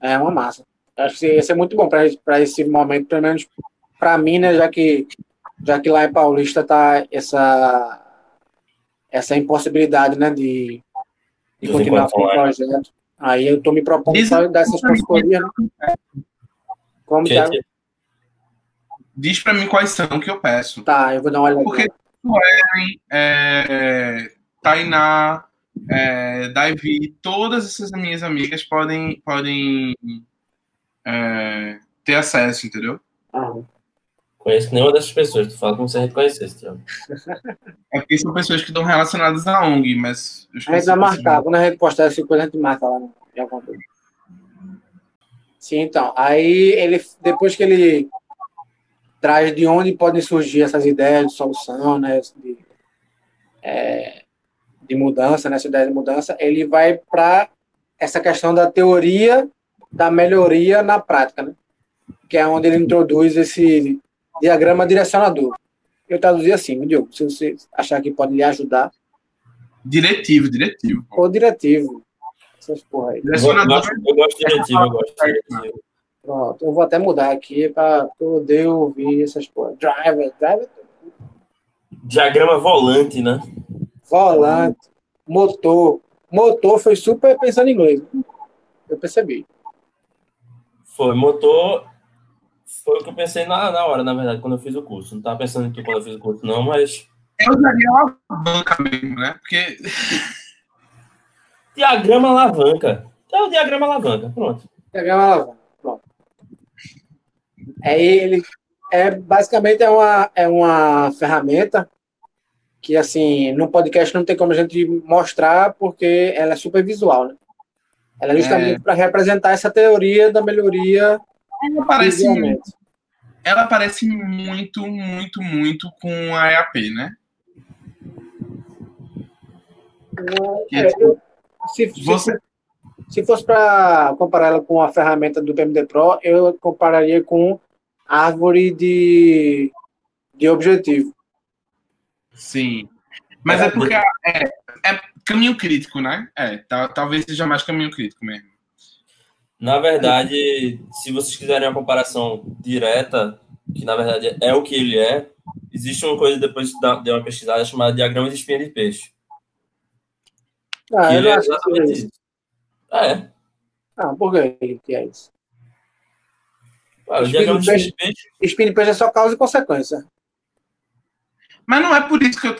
É uma massa. Acho que ia ser muito bom para esse momento, pelo menos para mim, né? Já que, já que lá em Paulista tá essa, essa impossibilidade, né? De, de continuar com o projeto. Aí eu estou me propondo só dessas consultorias. Né? Como que, tá? Diz para mim quais são que eu peço. Tá, eu vou dar uma olhada. Porque Suelen, é, Tainá, é, Davi, todas essas minhas amigas podem, podem é, ter acesso, entendeu? Aham. Conheço nenhuma dessas pessoas, tu fala como se a gente conhecesse, Tiago. É porque são pessoas que estão relacionadas à ONG, mas. A gente vai marcar, quando a gente postar essa coisa, a gente marca lá no Sim, então. Aí ele, depois que ele traz de onde podem surgir essas ideias de solução, né, de, é, de mudança, né, essa ideia de mudança, ele vai para essa questão da teoria da melhoria na prática, né, que é onde ele introduz esse diagrama direcionador. Eu traduzi assim, Diogo, se você achar que pode lhe ajudar. Diretivo, diretivo. Ou diretivo. Essas porra aí. Eu gosto, eu gosto de diretivo, eu gosto de diretivo. Pronto, eu vou até mudar aqui para poder ouvir essas porra. Driver, driver. Diagrama volante, né? Volante, motor. Motor foi super pensando em inglês. Eu percebi. Foi, motor. Foi o que eu pensei na, na hora, na verdade, quando eu fiz o curso. Não tava pensando aqui quando eu fiz o curso, não, mas. Eu usaria alavanca mesmo, né? Porque. Diagrama alavanca. É o diagrama alavanca, pronto. Diagrama alavanca. É ele. É, basicamente é uma, é uma ferramenta que, assim, no podcast não tem como a gente mostrar porque ela é super visual, né? Ela é justamente é. para representar essa teoria da melhoria ela parece, ela parece muito, muito, muito com a EAP, né? É, eu, se, você... se, se fosse para comparar ela com a ferramenta do PMD Pro, eu compararia com árvore de, de objetivo. Sim. Mas é, é porque é, é, caminho crítico, né? É, talvez seja mais caminho crítico mesmo. Na verdade, se vocês quiserem uma comparação direta, que na verdade é o que ele é, existe uma coisa depois de uma pesquisada chamada diagrama de espinha de peixe. Ah, que eu é exatamente que isso. Ah, é? Ah, por que que é isso? Ah, o diagrama de espinha de peixe... É só causa e consequência. Mas não é por isso que eu,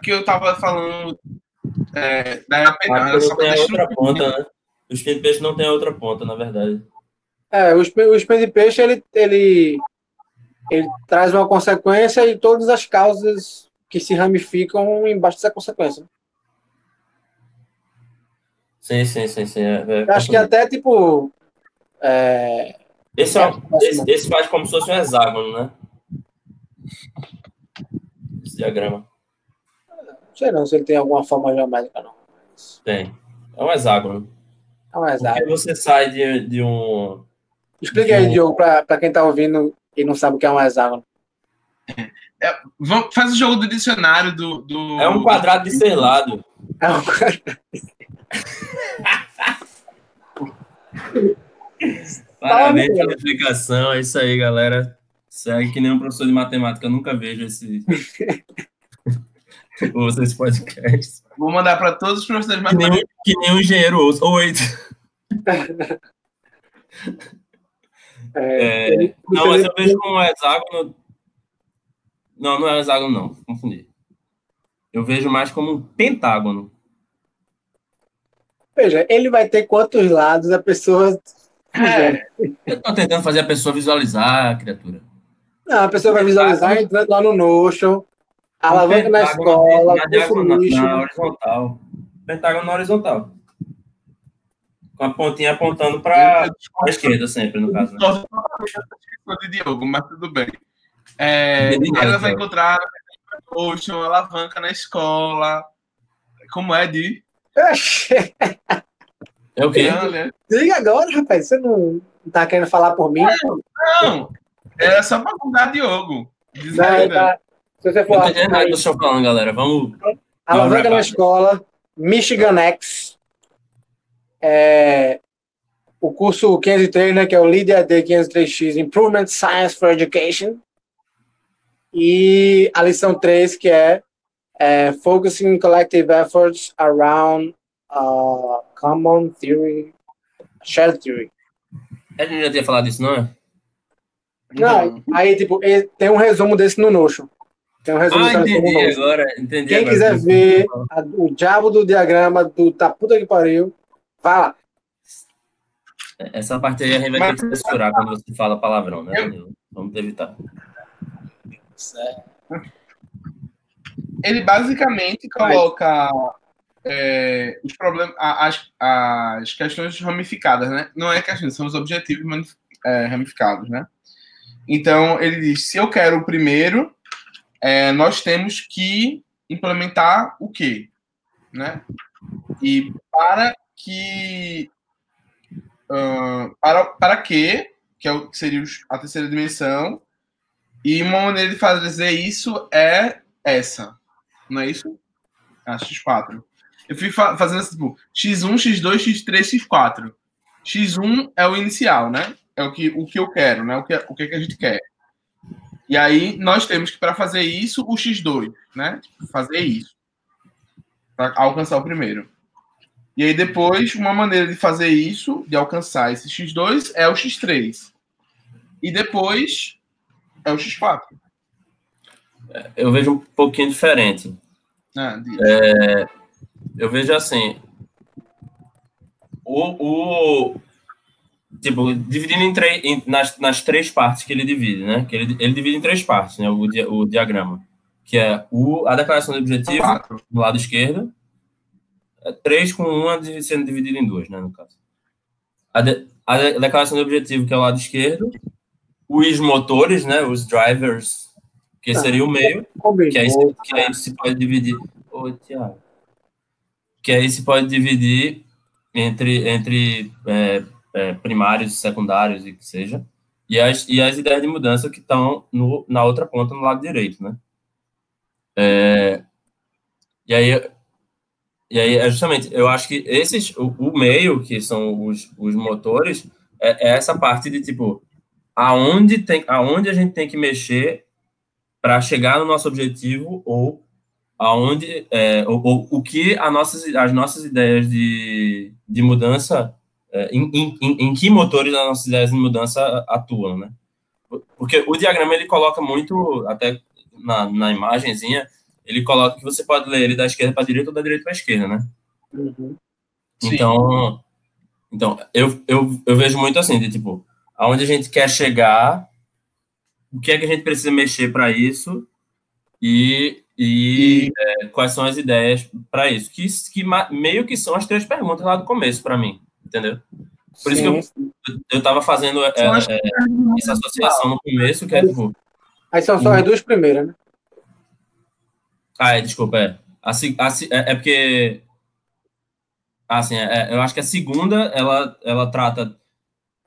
que eu tava falando é, da. Era só pra outra ponta, né? O de peixe não tem outra ponta, na verdade. É, o espinho, o espinho de peixe, ele, ele, ele traz uma consequência e todas as causas que se ramificam embaixo dessa consequência. Sim, sim, sim, sim. É, é, acho que até, tipo... É... Esse, é, esse, esse, faz como se fosse um hexágono, né? Esse diagrama. Não sei não se ele tem alguma forma geométrica, não. Tem. É um hexágono. É um hexágono. Porque você sai de, de um. Explica de aí, um... Diogo, para quem está ouvindo e não sabe o que é um hexágono. É, vamos, faz o jogo do dicionário do, do. É um quadrado de. É um quadrado. Parabéns pela explicação. É isso aí, galera. Segue que nem um professor de matemática. Eu nunca vejo esse. Ouça esse podcast. Vou mandar para todos os professores de matemática. Que nem, um engenheiro ouça. Oi. É, é, não, mas eu vejo como um hexágono. Não, não é um hexágono, não. Confundi. Eu vejo mais como um pentágono. Veja, ele vai ter quantos lados a pessoa. É, eu estou tentando fazer a pessoa visualizar a criatura. Não, a pessoa vai visualizar entrando lá no Notion, alavanca na escola, na, diagonal, na horizontal. Pentágono na horizontal. Com a pontinha apontando para a esquerda sempre, no caso. Né? de Diogo, mas tudo bem. É, ela vai encontrar Notion, alavanca na escola. Como é de... É o quê? Diga agora, rapaz. Você não tá querendo falar por mim? Não, não. Era só pra mudar Diogo. Não, tá. Se você for. Não nada do senhor falando, galera. Vamos. Alavanca na escola, Michigan X. É, o curso 503, né, que é o Lead AD 503X, Improvement Science for Education. E a lição 3, que é, é Focusing Collective Efforts Around uh, Common Theory, Shared Theory. A gente já tinha falado disso, não é? Não, aí, tipo, tem um resumo desse no Notion. Tem um resumo ah, entendi agora, entendi Quem agora. quiser ver a, o diabo do diagrama do tá puta que pariu, vá lá. Essa parte aí a gente vai ter que censurar quando você fala palavrão, né, Vamos evitar. Certo. Ele basicamente coloca é, os problemas, as, as questões ramificadas, né? Não é questões, são os objetivos é, ramificados, né? Então, ele diz: se eu quero o primeiro, é, nós temos que implementar o quê? Né? E para que. Uh, para, para que, que, é o, que seria a terceira dimensão, e uma maneira de fazer isso é essa, não é isso? A X4. Eu fui fa fazendo assim, tipo, X1, X2, X3, X4. X1 é o inicial, né? É o que, o que eu quero, né? O que, o que a gente quer. E aí nós temos que, para fazer isso, o X2, né? Fazer isso. Para alcançar o primeiro. E aí depois, uma maneira de fazer isso, de alcançar esse X2, é o X3. E depois é o X4. Eu vejo um pouquinho diferente. Ah, é, eu vejo assim. O, o tipo, dividindo em em, nas, nas três partes que ele divide, né? Que ele, ele divide em três partes, né? O, o diagrama. Que é o, a declaração de objetivo Quatro. do lado esquerdo. É três com uma sendo dividida em duas, né? No caso. A, de, a declaração de objetivo, que é o lado esquerdo. Os motores, né? Os drivers, que ah, seria o meio. Que aí, que aí se pode dividir. Ô, Tiago. Que aí se pode dividir entre, entre é, é, primários, secundários e que seja, e as, e as ideias de mudança que estão na outra ponta, no lado direito, né? É, e aí, e aí, é justamente, eu acho que esses, o, o meio, que são os, os motores, é, é, essa parte de, tipo, aonde, tem, aonde a gente tem que mexer para chegar no nosso objetivo ou aonde, é, ou, ou, o que a nossas, as nossas ideias de, de mudança é, em, em, em, que motores as nossas ideias de mudança atuam, né? Porque o diagrama ele coloca muito, até na, na imagenzinha, ele coloca que você pode ler ele da esquerda para a direita ou da direita para a esquerda, né? Uhum. Então, então eu, eu, eu vejo muito assim, de tipo, aonde a gente quer chegar, o que é que a gente precisa mexer para isso e, e, e... É, quais são as ideias para isso, que, que meio que são as três perguntas lá do começo para mim entendeu? Por Sim. isso que eu, eu tava fazendo é, é, essa associação no começo, que é tipo. Aí são só as duas primeiras, né? Ah, é, desculpa, é. A, a, é, é porque. Assim, é, eu acho que a segunda ela, ela trata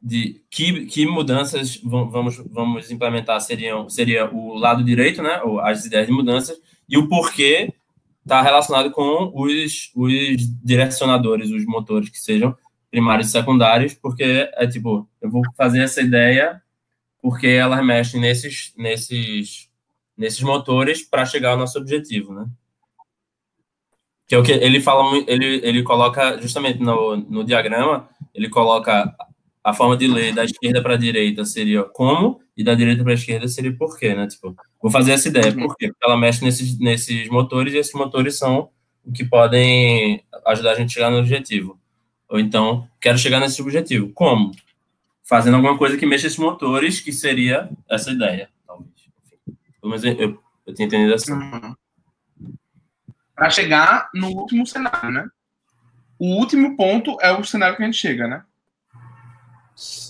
de que, que mudanças vamos, vamos implementar seriam seria o lado direito, né? Ou as ideias de mudanças, e o porquê está relacionado com os, os direcionadores, os motores que sejam primários e secundários, porque é tipo, eu vou fazer essa ideia porque elas mexem nesses, nesses, nesses motores para chegar ao nosso objetivo, né? Que é o que ele fala, ele, ele coloca justamente no, no diagrama, ele coloca a forma de ler da esquerda para a direita seria como e da direita para a esquerda seria por quê, né? Tipo, vou fazer essa ideia, uhum. por quê? Porque ela mexe nesses, nesses motores e esses motores são o que podem ajudar a gente a chegar no objetivo. Ou então, quero chegar nesse objetivo. Como? Fazendo alguma coisa que mexa esses motores, que seria essa ideia, talvez. Menos eu, eu tenho entendido assim. Uhum. Para chegar no último cenário, né? O último ponto é o cenário que a gente chega, né?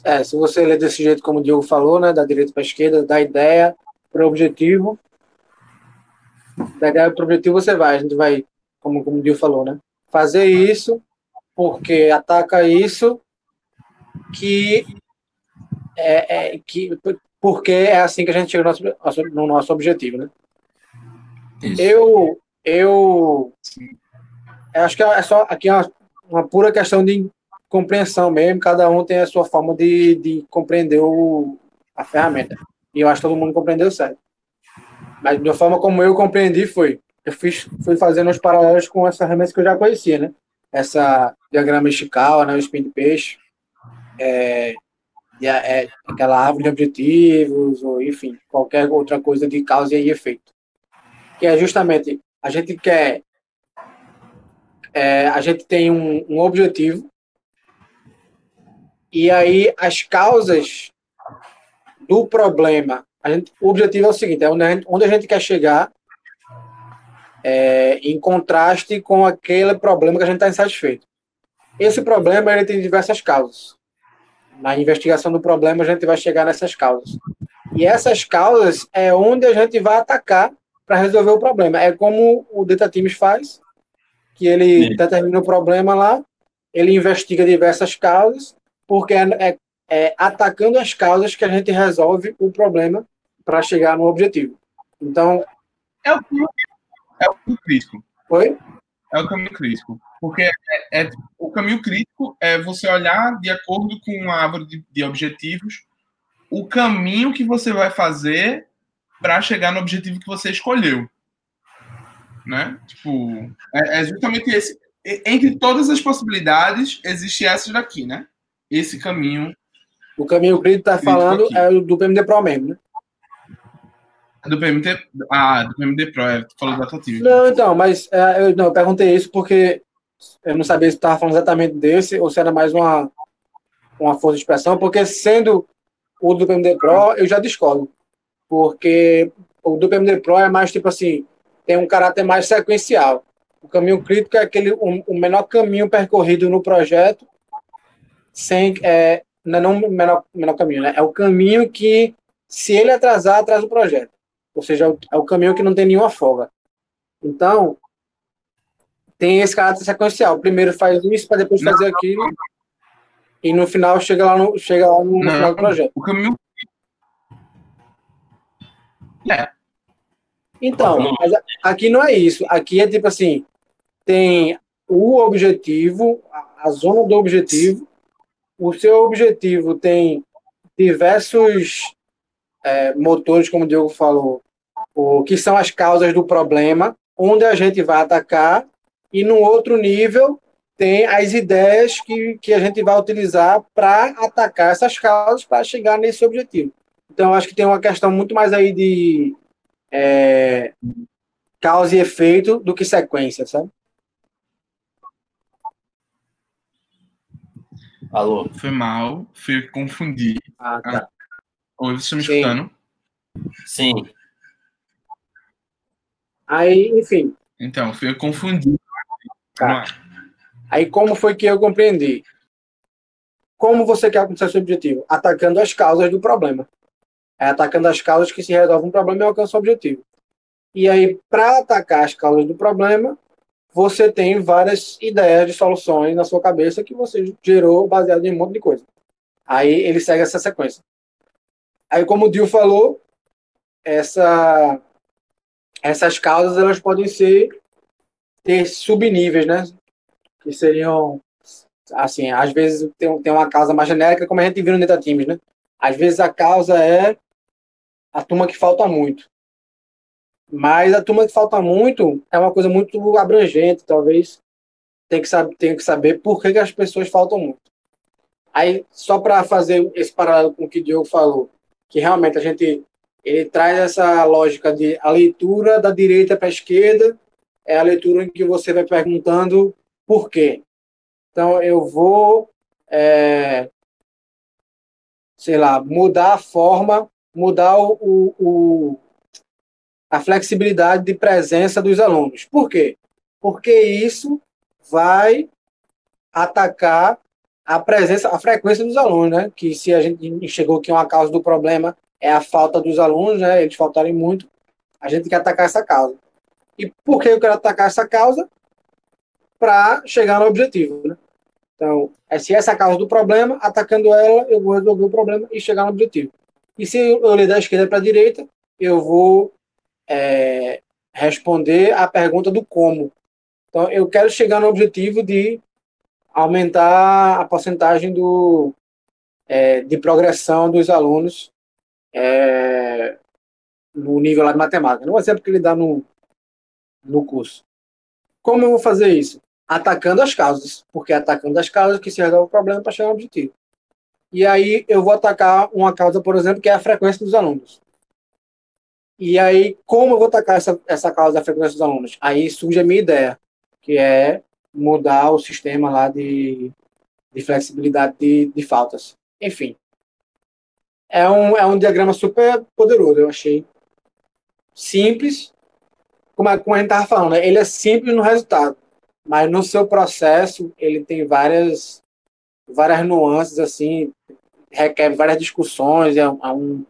É, se você ler desse jeito como o Diogo falou, né, da direita para a esquerda, da ideia para o objetivo, da ideia para o objetivo você vai, a gente vai, como, como o Diogo falou, né, fazer isso porque ataca isso que é, é, que porque é assim que a gente chega no nosso, no nosso objetivo, né? Isso. Eu eu acho que é só aqui é uma, uma, pura questão de compreensão mesmo. Cada um tem a sua forma de, de compreender o, a ferramenta. E eu acho que todo mundo compreendeu certo. Mas da forma como eu compreendi foi eu fiz, fui fazendo os paralelos com as ferramentas que eu já conhecia, né? essa diagrama estical, né, o spin de peixe, é, é, aquela árvore de objetivos, ou enfim, qualquer outra coisa de causa e efeito. Que é justamente, a gente quer, é, a gente tem um, um objetivo, e aí as causas do problema, a gente, o objetivo é o seguinte, é onde a gente, onde a gente quer chegar é, em contraste com aquele problema que a gente está insatisfeito. Esse problema ele tem diversas causas. Na investigação do problema, a gente vai chegar nessas causas. E essas causas é onde a gente vai atacar para resolver o problema. É como o Data Teams faz, que ele Sim. determina o problema lá, ele investiga diversas causas, porque é, é, é atacando as causas que a gente resolve o problema para chegar no objetivo. Então, é o é o ponto crítico. Oi? é o caminho crítico. Porque é, é, o caminho crítico é você olhar de acordo com uma árvore de, de objetivos o caminho que você vai fazer para chegar no objetivo que você escolheu. Né? Tipo, é, é justamente esse. Entre todas as possibilidades, existe essa daqui, né? Esse caminho. O caminho crítico está falando aqui. é o do PMD Pro mesmo, né? Do PMD, ah, do PMD Pro, é, tu falou da Totiv. Não, então, mas é, eu, não, eu perguntei isso porque eu não sabia se estava falando exatamente desse ou se era mais uma, uma força de expressão, porque sendo o do PMD Pro, eu já discordo. Porque o do PMD Pro é mais tipo assim, tem um caráter mais sequencial. O caminho crítico é aquele o, o menor caminho percorrido no projeto, sem é, não, é não o menor, menor caminho, né? É o caminho que, se ele atrasar, atrasa o projeto. Ou seja, é o, é o caminho que não tem nenhuma folga. Então, tem esse caráter sequencial. Primeiro faz isso para depois fazer aquilo. E no final chega lá no, chega lá no, no final do projeto. O caminho. É. Então, mas aqui não é isso. Aqui é tipo assim: tem o objetivo, a zona do objetivo. O seu objetivo tem diversos é, motores, como o Diogo falou, o, que são as causas do problema, onde a gente vai atacar, e no outro nível tem as ideias que, que a gente vai utilizar para atacar essas causas para chegar nesse objetivo. Então, acho que tem uma questão muito mais aí de é, causa e efeito do que sequência, sabe? Alô? Foi mal, fui confundir. Ah, tá. Ah, oi, você está me Sim. escutando? Sim. Aí, enfim. Então, fui confundir. Tá. Aí, como foi que eu compreendi? Como você quer alcançar seu objetivo? Atacando as causas do problema. É atacando as causas que se resolve um problema e alcança o objetivo. E aí, para atacar as causas do problema, você tem várias ideias de soluções na sua cabeça que você gerou baseado em um monte de coisa. Aí ele segue essa sequência. Aí, como o Dio falou, essa, essas causas elas podem ser ter subníveis, né? Que seriam assim, às vezes tem, tem uma causa mais genérica, como a gente viu no Teams, né? Às vezes a causa é a turma que falta muito. Mas a turma que falta muito é uma coisa muito abrangente, talvez tem que saber, tem que saber por que, que as pessoas faltam muito. Aí, só para fazer esse paralelo com o que o Diogo falou, que realmente a gente ele traz essa lógica de a leitura da direita para a esquerda é a leitura em que você vai perguntando por quê. Então, eu vou, é, sei lá, mudar a forma, mudar o, o, a flexibilidade de presença dos alunos. Por quê? Porque isso vai atacar a presença, a frequência dos alunos, né? Que se a gente chegou que uma causa do problema é a falta dos alunos, né? Eles faltarem muito, a gente quer atacar essa causa. E por que eu quero atacar essa causa? Para chegar no objetivo, né? Então, é se essa é a causa do problema, atacando ela, eu vou resolver o problema e chegar no objetivo. E se eu ler da esquerda para a direita, eu vou é, responder a pergunta do como. Então, eu quero chegar no objetivo de aumentar a porcentagem do, é, de progressão dos alunos é, no nível lá de matemática. Não é exemplo que ele dá no, no curso. Como eu vou fazer isso? Atacando as causas, porque é atacando as causas que se resolve o problema para chegar ao objetivo. E aí eu vou atacar uma causa, por exemplo, que é a frequência dos alunos. E aí, como eu vou atacar essa, essa causa da frequência dos alunos? Aí surge a minha ideia, que é mudar o sistema lá de, de flexibilidade de, de faltas. Enfim, é um, é um diagrama super poderoso, eu achei. Simples, como a, como a gente estava falando, né? ele é simples no resultado, mas no seu processo ele tem várias, várias nuances, assim, requer várias discussões, é, é um,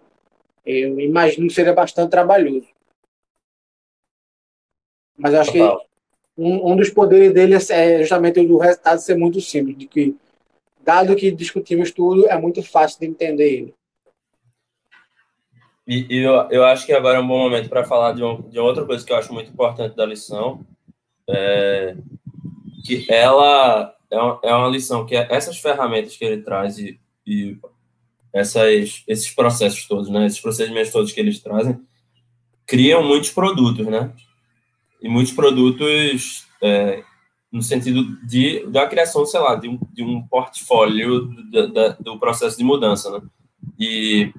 eu imagino que seria bastante trabalhoso. Mas acho que um, um dos poderes dele é, é justamente o do resultado ser muito simples, de que, dado que discutimos tudo, é muito fácil de entender ele. E, e eu, eu acho que agora é um bom momento para falar de, um, de outra coisa que eu acho muito importante da lição, é, que ela é uma, é uma lição que é essas ferramentas que ele traz e, e essas, esses processos todos, né, esses procedimentos todos que eles trazem, criam muitos produtos, né? E muitos produtos é, no sentido de da criação, sei lá, de um, de um portfólio do, da, do processo de mudança, né? E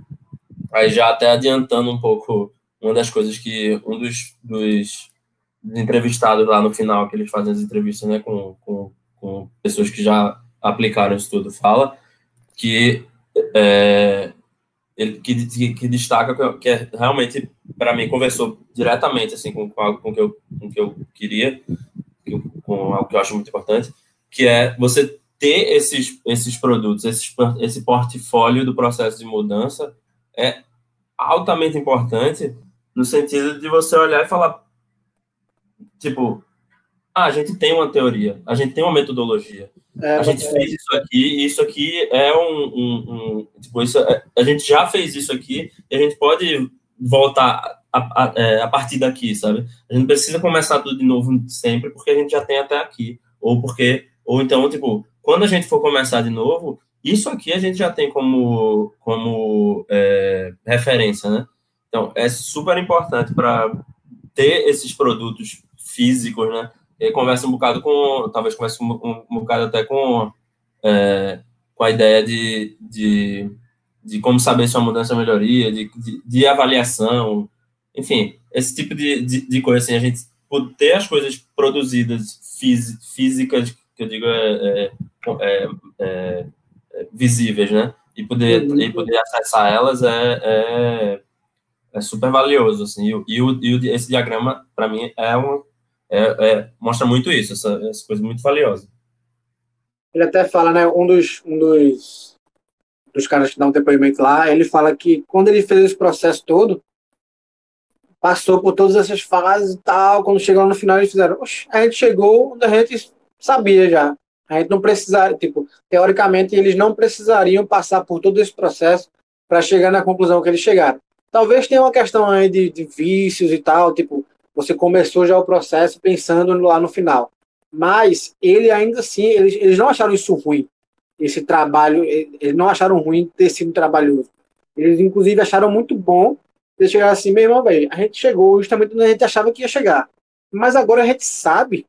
aí já até adiantando um pouco uma das coisas que um dos, dos entrevistados lá no final, que eles fazem as entrevistas né, com, com, com pessoas que já aplicaram isso tudo, fala que, é, ele, que, que, destaca que é, realmente, para mim, conversou diretamente assim, com, com algo com que eu, com que eu queria, com algo que eu acho muito importante, que é você ter esses, esses produtos, esses, esse portfólio do processo de mudança é altamente importante no sentido de você olhar e falar, tipo, a gente tem uma teoria, a gente tem uma metodologia, é, a gente é. fez isso aqui, e isso aqui é um, um, um tipo, isso, é, a gente já fez isso aqui, e a gente pode voltar a, a, é, a, partir daqui, sabe? A gente precisa começar tudo de novo sempre, porque a gente já tem até aqui, ou porque, ou então, tipo, quando a gente for começar de novo, isso aqui a gente já tem como, como é, referência, né? Então, é super importante para ter esses produtos físicos, né? E conversa um bocado com, talvez converse um, um, um bocado até com, é, com a ideia de, de, de como saber se uma mudança é melhoria, de, de, de, avaliação, enfim, esse tipo de, de, de, coisa, assim, a gente ter as coisas produzidas físicas, que eu digo, é, é, é, é visíveis, né? E poder, e poder acessar elas é, é é super valioso, assim, e, e, e esse diagrama, para mim, é um, é, é, mostra muito isso, essa, essa coisa muito valiosa. Ele até fala, né, um dos, um dos, dos caras que dá um depoimento lá, ele fala que quando ele fez esse processo todo, passou por todas essas fases e tal, quando chegou no final, eles fizeram, a gente chegou onde a gente sabia já, a gente não precisaria, tipo, teoricamente, eles não precisariam passar por todo esse processo para chegar na conclusão que eles chegaram. Talvez tenha uma questão aí de, de vícios e tal, tipo, você começou já o processo pensando lá no final. Mas ele ainda assim, eles, eles não acharam isso ruim, esse trabalho, eles não acharam ruim ter sido trabalhoso. Eles, inclusive, acharam muito bom ter chegado assim, meu irmão, a gente chegou justamente onde a gente achava que ia chegar. Mas agora a gente sabe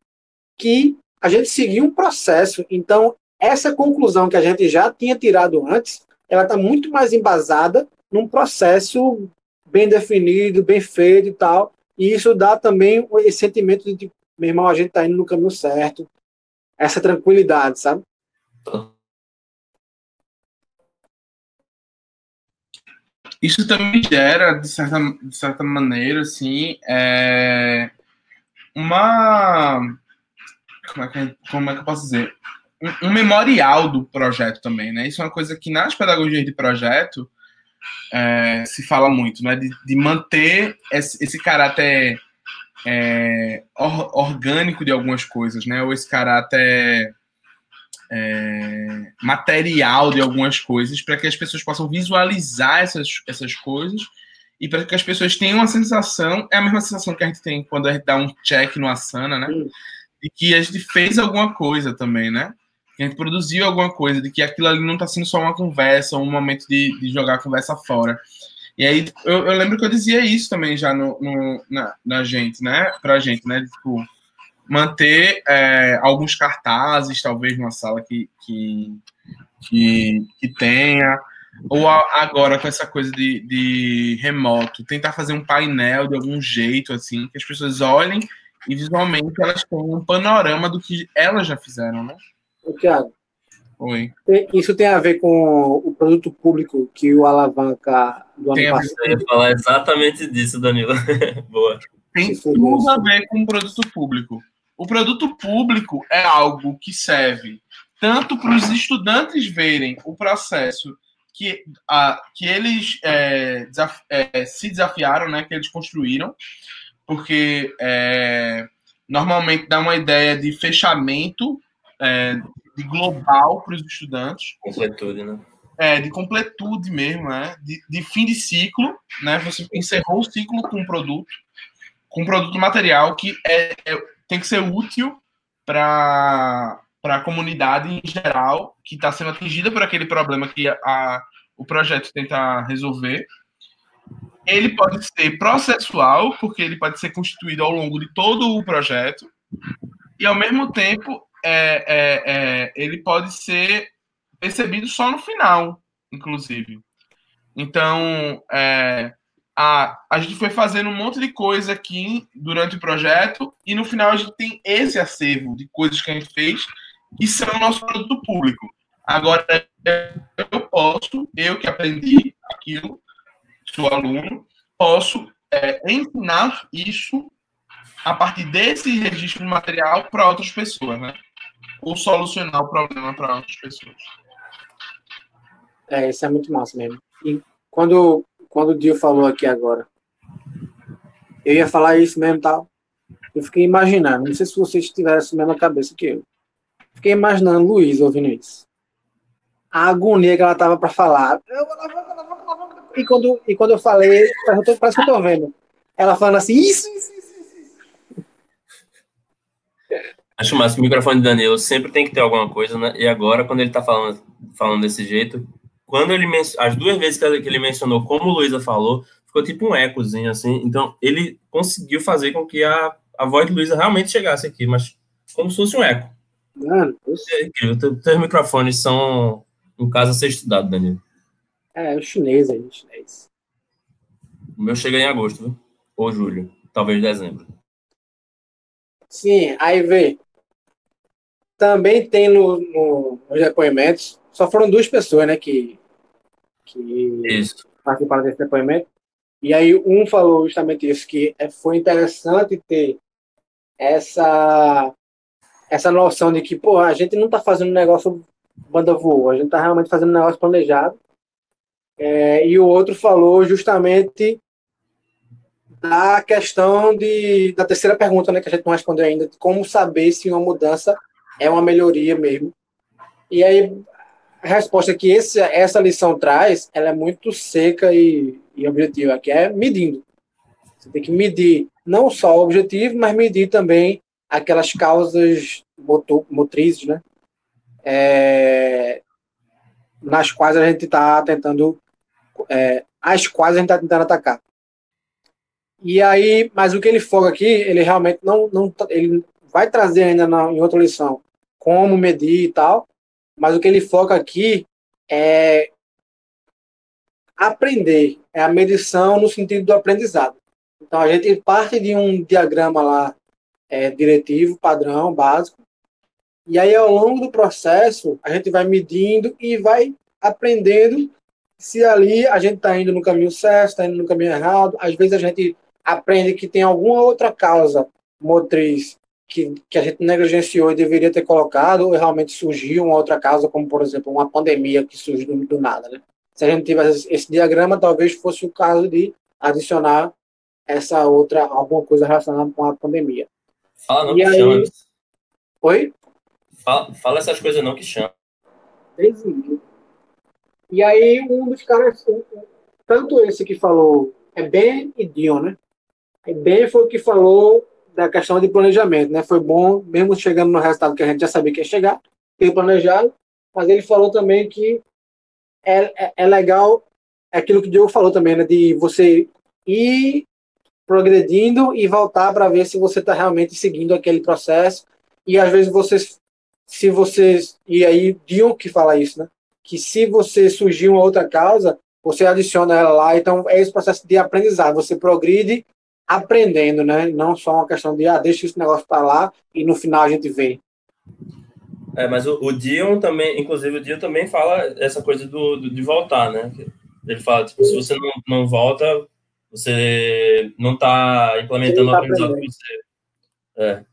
que a gente seguiu um processo, então essa conclusão que a gente já tinha tirado antes, ela está muito mais embasada num processo bem definido, bem feito e tal. E isso dá também esse sentimento de, tipo, meu irmão, a gente está indo no caminho certo. Essa tranquilidade, sabe? Isso também gera, de certa, de certa maneira, assim, é, uma. Como é, que, como é que eu posso dizer? Um, um memorial do projeto também, né? Isso é uma coisa que nas pedagogias de projeto é, se fala muito, né? De, de manter esse, esse caráter é, or, orgânico de algumas coisas, né? Ou esse caráter é, material de algumas coisas, para que as pessoas possam visualizar essas, essas coisas e para que as pessoas tenham uma sensação, é a mesma sensação que a gente tem quando a gente dá um check no Asana, né? De que a gente fez alguma coisa também, né? Que a gente produziu alguma coisa, de que aquilo ali não está sendo só uma conversa, um momento de, de jogar a conversa fora. E aí eu, eu, lembro que eu dizia isso também já no, no na, na, gente, né? Pra gente, né? Tipo, manter é, alguns cartazes, talvez, numa sala que, que, que, que tenha. Ou agora com essa coisa de, de remoto, tentar fazer um painel de algum jeito, assim, que as pessoas olhem e visualmente elas tenham um panorama do que elas já fizeram, né? Tiago. Oi. Isso tem a ver com o produto público que o alavanca do ano passado? Eu ia falar exatamente disso, Danilo. Boa. Tem tudo a ver com o produto público. O produto público é algo que serve tanto para os estudantes verem o processo que, a, que eles é, desaf, é, se desafiaram, né, que eles construíram, porque é, normalmente dá uma ideia de fechamento é, de global para os estudantes. Completude, né? É, de completude mesmo, né? De, de, fim de ciclo, né? Você encerrou o ciclo com um produto, com um produto material que é, é tem que ser útil para a comunidade em geral que está sendo atingida por aquele problema que a, a, o projeto tenta resolver. Ele pode ser processual, porque ele pode ser constituído ao longo de todo o projeto, e ao mesmo tempo é, é, é, ele pode ser percebido só no final, inclusive. Então, é, a, a gente foi fazendo um monte de coisa aqui durante o projeto e no final a gente tem esse acervo de coisas que a gente fez e são o nosso produto público. Agora, eu posso, eu que aprendi aquilo, sou aluno, posso é, ensinar isso a partir desse registro de material para outras pessoas, né? Ou solucionar o problema para outras pessoas. É, isso é muito massa mesmo. E quando quando o Dio falou aqui agora, eu ia falar isso mesmo tal. Eu fiquei imaginando, não sei se vocês tivessem a mesma cabeça que eu. Fiquei imaginando Luiz ouvindo isso. A agonia que ela tava para falar. E quando, e quando eu falei, parece que eu tô vendo. Ela falando assim, isso. Acho massa, o microfone de Danilo sempre tem que ter alguma coisa, né? E agora, quando ele tá falando, falando desse jeito, quando ele as duas vezes que ele mencionou, como o Luísa falou, ficou tipo um ecozinho assim. Então ele conseguiu fazer com que a, a voz de Luísa realmente chegasse aqui, mas como se fosse um eco. Mano, é incrível. Teus microfones são um caso a ser estudado, Danilo. É, o chinês aí, o chinês. O meu chega em agosto, viu? Ou julho, talvez dezembro. Sim, aí vê. Também tem no, no, nos depoimentos, só foram duas pessoas, né, que que isso. participaram desse depoimento. E aí um falou justamente isso, que é, foi interessante ter essa essa noção de que, pô, a gente não está fazendo um negócio banda voou, a gente está realmente fazendo um negócio planejado. É, e o outro falou justamente da questão de, da terceira pergunta, né, que a gente não respondeu ainda, de como saber se uma mudança é uma melhoria mesmo. E aí a resposta que esse, essa lição traz, ela é muito seca e, e objetiva, que é medindo. Você tem que medir não só o objetivo, mas medir também aquelas causas motor, motrizes, né? É, nas quais a gente está tentando, é, as quais a gente está tentando atacar. E aí, mas o que ele foca aqui, ele realmente não, não ele vai trazer ainda na, em outra lição como medir e tal, mas o que ele foca aqui é aprender, é a medição no sentido do aprendizado. Então a gente parte de um diagrama lá é, diretivo, padrão, básico, e aí ao longo do processo a gente vai medindo e vai aprendendo se ali a gente está indo no caminho certo, está indo no caminho errado. Às vezes a gente aprende que tem alguma outra causa motriz que, que a gente negligenciou e deveria ter colocado, ou realmente surgiu uma outra causa, como, por exemplo, uma pandemia que surge do, do nada, né? Se a gente tivesse esse diagrama, talvez fosse o caso de adicionar essa outra, alguma coisa relacionada com a pandemia. Fala não e que aí... chama. Oi? Fala, fala essas coisas não que chama. E aí, um dos caras, tanto esse que falou, é Ben e Dion, né? E Ben foi o que falou da questão de planejamento, né? Foi bom, mesmo chegando no resultado que a gente já sabia que ia chegar, ter planejado, mas ele falou também que é, é, é legal aquilo que o Diogo falou também, né? De você ir progredindo e voltar para ver se você está realmente seguindo aquele processo. E às vezes você, se você, e aí Dion que fala isso, né? Que se você surgir uma outra causa, você adiciona ela lá. Então é esse processo de aprendizado. Você progride aprendendo, né? Não só uma questão de, ah, deixa esse negócio para lá e no final a gente vê. É, mas o, o Dion também, inclusive o Dion também fala essa coisa do, do de voltar, né? Ele fala, tipo, se você não, não volta, você não está implementando tá o aprendizado que você... É,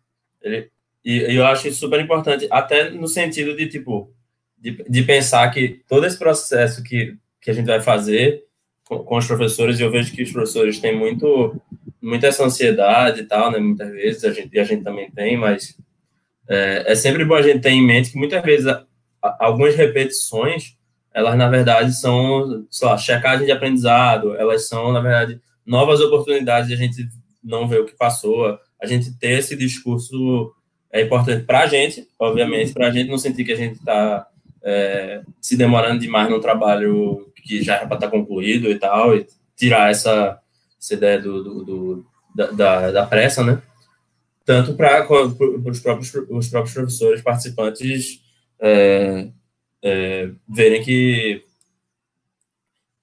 ele, e, e, eu acho isso super importante, até no sentido de, tipo, de, de pensar que todo esse processo que, que a gente vai fazer com, com os professores, e eu vejo que os professores têm muito muita essa ansiedade e tal, né? Muitas vezes a gente, a gente também tem, mas é, é sempre bom a gente ter em mente que muitas vezes a, a, algumas repetições, elas na verdade são, sei lá, checagem de aprendizado, elas são, na verdade, novas oportunidades de a gente não ver o que passou. a gente ter esse discurso é importante para a gente, obviamente, para a gente não sentir que a gente está é, se demorando demais no trabalho que já era para estar tá concluído e tal, e tirar essa, essa ideia do, do, do da, da, pressa, né? Tanto para os próprios, os próprios professores participantes é, é, verem que,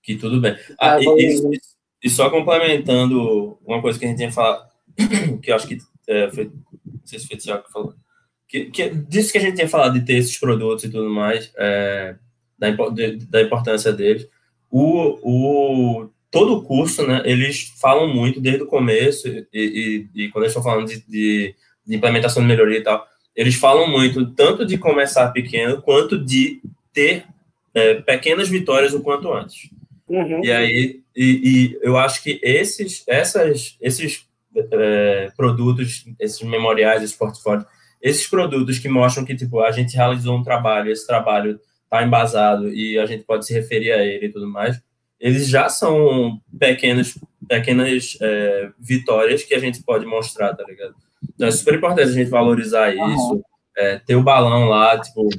que tudo bem. Ah, e, e, e, só complementando uma coisa que a gente tinha falado, que eu acho que é, foi, não sei se foi o que falou, que, que, disso que a gente tinha falado de ter esses produtos e tudo mais, é, da, da importância deles. O, o, todo o curso, né, eles falam muito desde o começo, e, e, e quando eles estão falando de, de, de, implementação de melhoria e tal, eles falam muito tanto de começar pequeno, quanto de ter é, pequenas vitórias o quanto antes. Uhum. E aí, e, e, eu acho que esses, essas, esses é, produtos, esses memoriais, esses portfólios, esses produtos que mostram que tipo a gente realizou um trabalho, esse trabalho está embasado e a gente pode se referir a ele e tudo mais, eles já são pequenas, pequenas é, vitórias que a gente pode mostrar, tá ligado? Então é super importante a gente valorizar isso, é, ter o balão lá, tipo,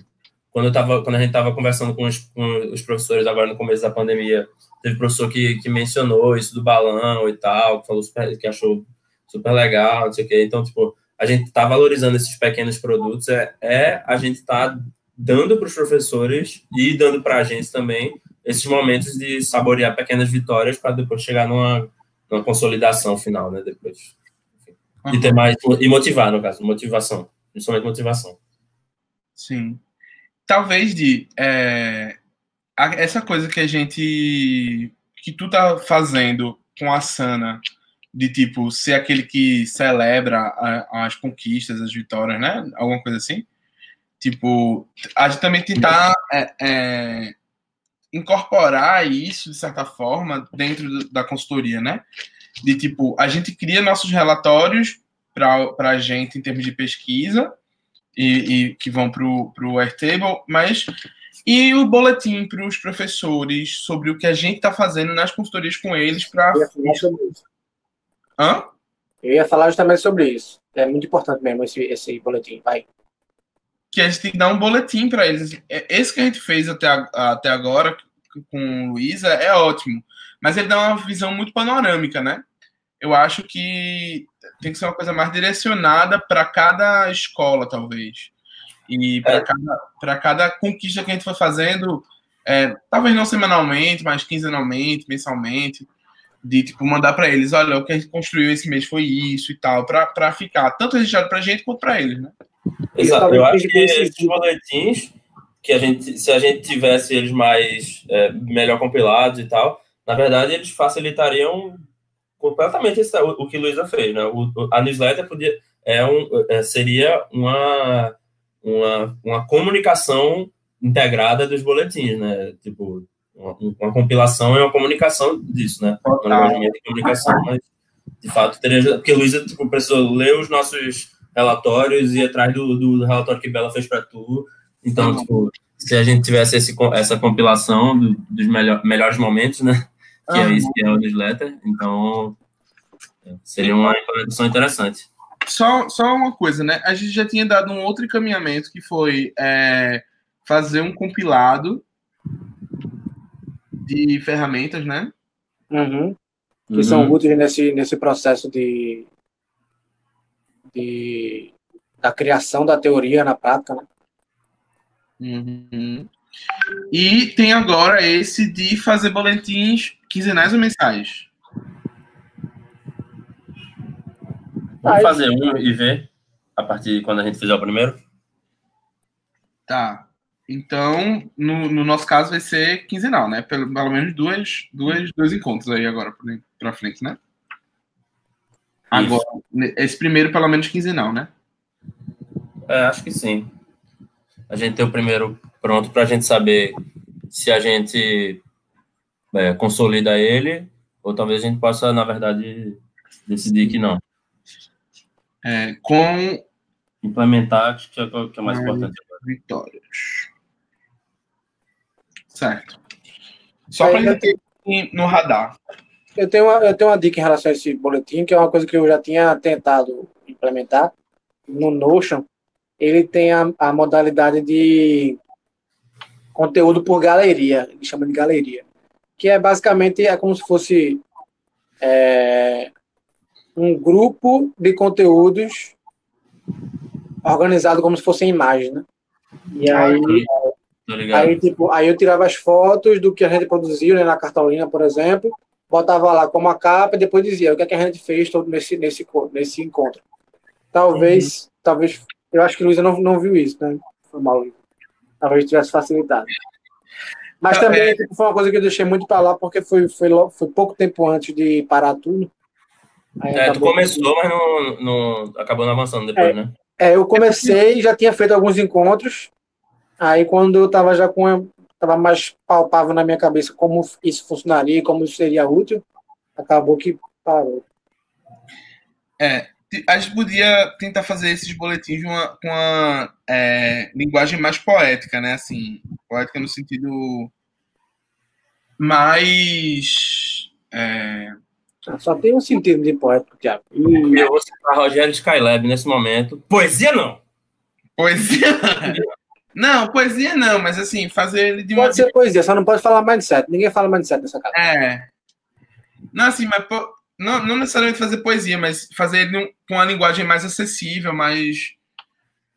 quando, eu tava, quando a gente estava conversando com os, com os, professores agora no começo da pandemia, teve professor que, que mencionou isso do balão e tal, que falou super, que achou super legal, não sei o quê. Então, tipo, a gente está valorizando esses pequenos produtos, é, é a gente está dando para os professores e dando para a gente também esses momentos de saborear pequenas vitórias para depois chegar numa, numa consolidação final, né? Depois. Uhum. E ter mais. E motivar, no caso, motivação. Principalmente motivação. Sim. Talvez de. É, essa coisa que a gente. que tu tá fazendo com a Sana, de tipo, ser aquele que celebra a, as conquistas, as vitórias, né? Alguma coisa assim. Tipo, a gente também tentar. É, é, incorporar isso, de certa forma, dentro da consultoria, né? De tipo, a gente cria nossos relatórios para a gente em termos de pesquisa e, e que vão para o Airtable, mas e o boletim para os professores sobre o que a gente está fazendo nas consultorias com eles para. Hã? Eu ia falar justamente sobre isso. É muito importante mesmo esse, esse boletim. Vai que a gente tem que dar um boletim para eles. É, esse que a gente fez até, até agora com o Luísa é ótimo, mas ele dá uma visão muito panorâmica, né? Eu acho que tem que ser uma coisa mais direcionada para cada escola, talvez. E para é. cada, cada conquista que a gente for fazendo, é, talvez não semanalmente, mas quinzenalmente, mensalmente, de tipo mandar para eles: olha, o que a gente construiu esse mês foi isso e tal, para ficar tanto registrado para a gente quanto para eles, né? Exato. Eu acho que esses boletins, que a gente, se a gente tivesse eles mais é, melhor compilados e tal, na verdade eles facilitariam completamente esse, o, o, que Luísa fez, né? O, a newsletter podia, é um, é, seria uma, uma, uma comunicação integrada dos boletins, né? Tipo, uma, uma compilação e uma comunicação disso, né? Uma de comunicação, mas de fato teria. Porque Luísa tipo, precisou ler os nossos relatórios e atrás do, do relatório que Bela fez para tu. Então, uhum. tipo, se a gente tivesse esse, essa compilação do, dos melhor, melhores momentos, né? Que uhum. é isso que é o newsletter, então seria uma implementação interessante. Só, só uma coisa, né? A gente já tinha dado um outro encaminhamento que foi é, fazer um compilado de ferramentas, né? Uhum. Que uhum. são úteis nesse, nesse processo de de, da criação da teoria na prática, né? Uhum. E tem agora esse de fazer boletins quinzenais ou mensais. Vamos fazer um e ver a partir de quando a gente fizer o primeiro? Tá. Então, no, no nosso caso, vai ser quinzenal, né? Pelo, pelo menos duas, duas, dois encontros aí agora para frente, né? Agora, esse primeiro, pelo menos quinzenal, né? É, acho que sim. A gente tem o primeiro pronto para a gente saber se a gente é, consolida ele, ou talvez a gente possa, na verdade, decidir que não. É, com. Implementar, que é, que é mais importante. Vitórias. Certo. Só para a gente ter no radar. Eu tenho, uma, eu tenho uma dica em relação a esse boletim, que é uma coisa que eu já tinha tentado implementar no Notion. Ele tem a, a modalidade de conteúdo por galeria, ele chama de galeria, que é basicamente é como se fosse é, um grupo de conteúdos organizado como se fosse imagem, né? E aí, aí, tipo, aí eu tirava as fotos do que a gente produziu né, na cartolina, por exemplo, botava lá como a capa e depois dizia o que, é que a gente fez todo nesse, nesse, nesse encontro. Talvez, uhum. talvez, eu acho que Luísa não, não viu isso, né? Foi mal. Talvez tivesse facilitado. Mas também é. tipo, foi uma coisa que eu deixei muito para lá, porque foi, foi, foi pouco tempo antes de parar tudo. Aí é, tu começou, mas não, não acabou não avançando depois, é, né? É, eu comecei, já tinha feito alguns encontros. Aí quando eu tava já com tava mais palpável na minha cabeça como isso funcionaria, como isso seria útil, acabou que parou. É, a gente podia tentar fazer esses boletins com uma, uma é, linguagem mais poética, né? Assim, poética no sentido mais. É... Só tem um sentido de poético, Tiago. Eu vou citar Rogério Skylab nesse momento. Poesia não! Poesia não, poesia não, mas assim, fazer ele de uma. Pode ser poesia, só não pode falar mindset. Ninguém fala mindset nessa casa. É. Não, assim, mas não, não necessariamente fazer poesia, mas fazer ele com uma linguagem mais acessível, mais,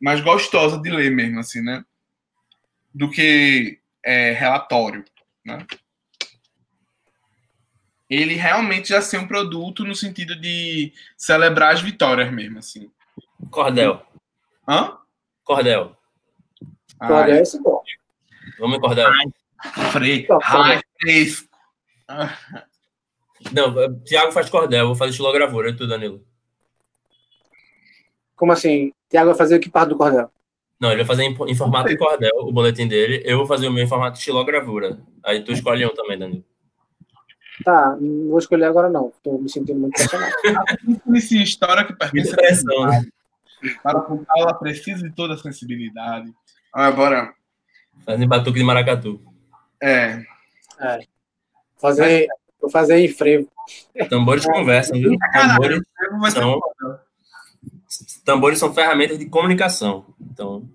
mais gostosa de ler mesmo, assim, né? Do que é, relatório, né? Ele realmente já ser um produto no sentido de celebrar as vitórias mesmo, assim. Cordel. Hã? Cordel. Cordel é esse bom. Vamos em cordel. Fresco. fresco. Não, Tiago faz cordel, vou fazer estilogravura, e tu, Danilo? Como assim? Tiago vai fazer o que parte do cordel? Não, ele vai fazer em, em formato de cordel, o boletim dele. Eu vou fazer o meu em formato de estilogravura. Aí tu escolhe um também, Danilo. Tá, não vou escolher agora não. Estou me sentindo muito pressionado. Esse história que pertence pressão, né? Para contá-la precisa de toda a sensibilidade. Ah, bora. Fazendo batuque de maracatu. É. é. Fazer, Vou fazer em frevo. Tambores conversam, viu? Tambores são, tambores são ferramentas de comunicação. Então,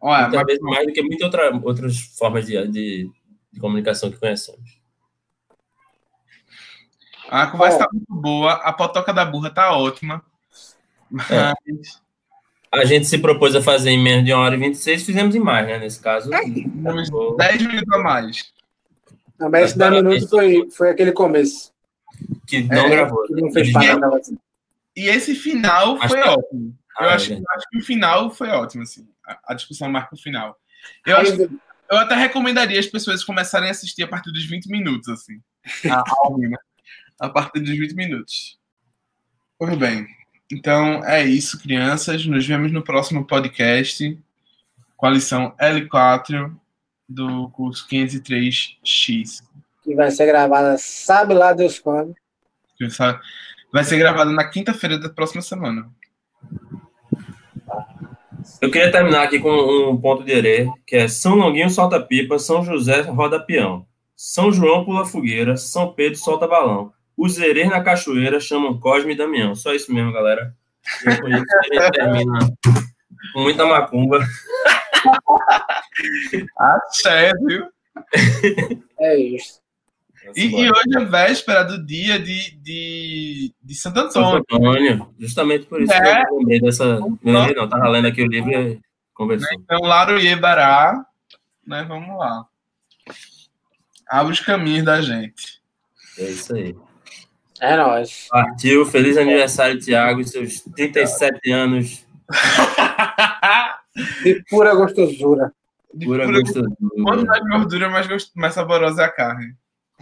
Olha, talvez mas... mais do que muitas outra, outras formas de, de, de, comunicação que conhecemos. A conversa está muito boa, a potoca da burra está ótima. É. A gente se propôs a fazer em menos de uma hora e 26, fizemos em mais, né? Nesse caso. É, 10 minutos a mais. Não, mas esse 10 minutos foi, foi aquele começo. Que não é, gravou. Que não fez parada. E esse final foi ótimo. Eu ah, acho, é. acho, que o final foi ótimo, assim. A, a discussão marca o final. Eu, acho, eu até recomendaria as pessoas começarem a assistir a partir dos 20 minutos, assim. A, né? a partir dos 20 minutos. Pois bem. Então é isso, crianças. Nos vemos no próximo podcast com a lição L4 do curso 503X. Que vai ser gravada, sabe lá Deus quando. Vai ser gravada na quinta-feira da próxima semana. Eu queria terminar aqui com um ponto de herê, que é São Longuinho solta pipa, São José roda peão, São João pula fogueira, São Pedro solta balão. Os herês na cachoeira chamam Cosme e Damião. Só isso mesmo, galera. Eu conheço que a gente termina com muita macumba. Axé, viu? É isso. E, e, hoje é véspera do dia de, de, de Santo Antônio. Santo Antônio. Justamente por isso é. que eu lembrei dessa. Não, não, tava lendo aqui o livro e conversou. Então, Laro Iebará, né? Vamos lá. Abre os caminhos da gente. É isso aí. É nóis. Partiu. Feliz aniversário, Tiago, e seus 37 anos. De pura gostosura. De pura, pura gostosura. Quanto mais gordura, mais, gost... mais saborosa é a carne.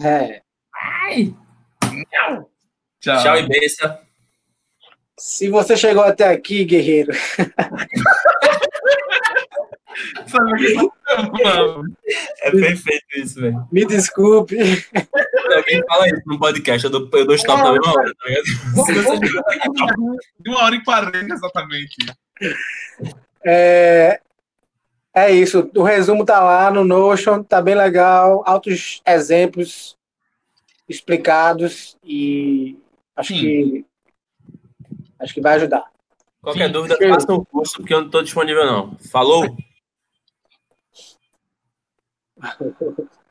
É. Ai. Tchau. Tchau e benção. Se você chegou até aqui, guerreiro. é perfeito isso, velho. Me desculpe. Alguém fala isso no podcast, eu dou, eu dou stop na mesma hora, tá ligado? De uma hora e quarenta, exatamente. É, é isso. O resumo tá lá no Notion, tá bem legal. Altos exemplos explicados e acho Sim. que acho que vai ajudar. Qualquer Sim. dúvida, faça um curso, porque eu não estou disponível, não. Falou! そうです。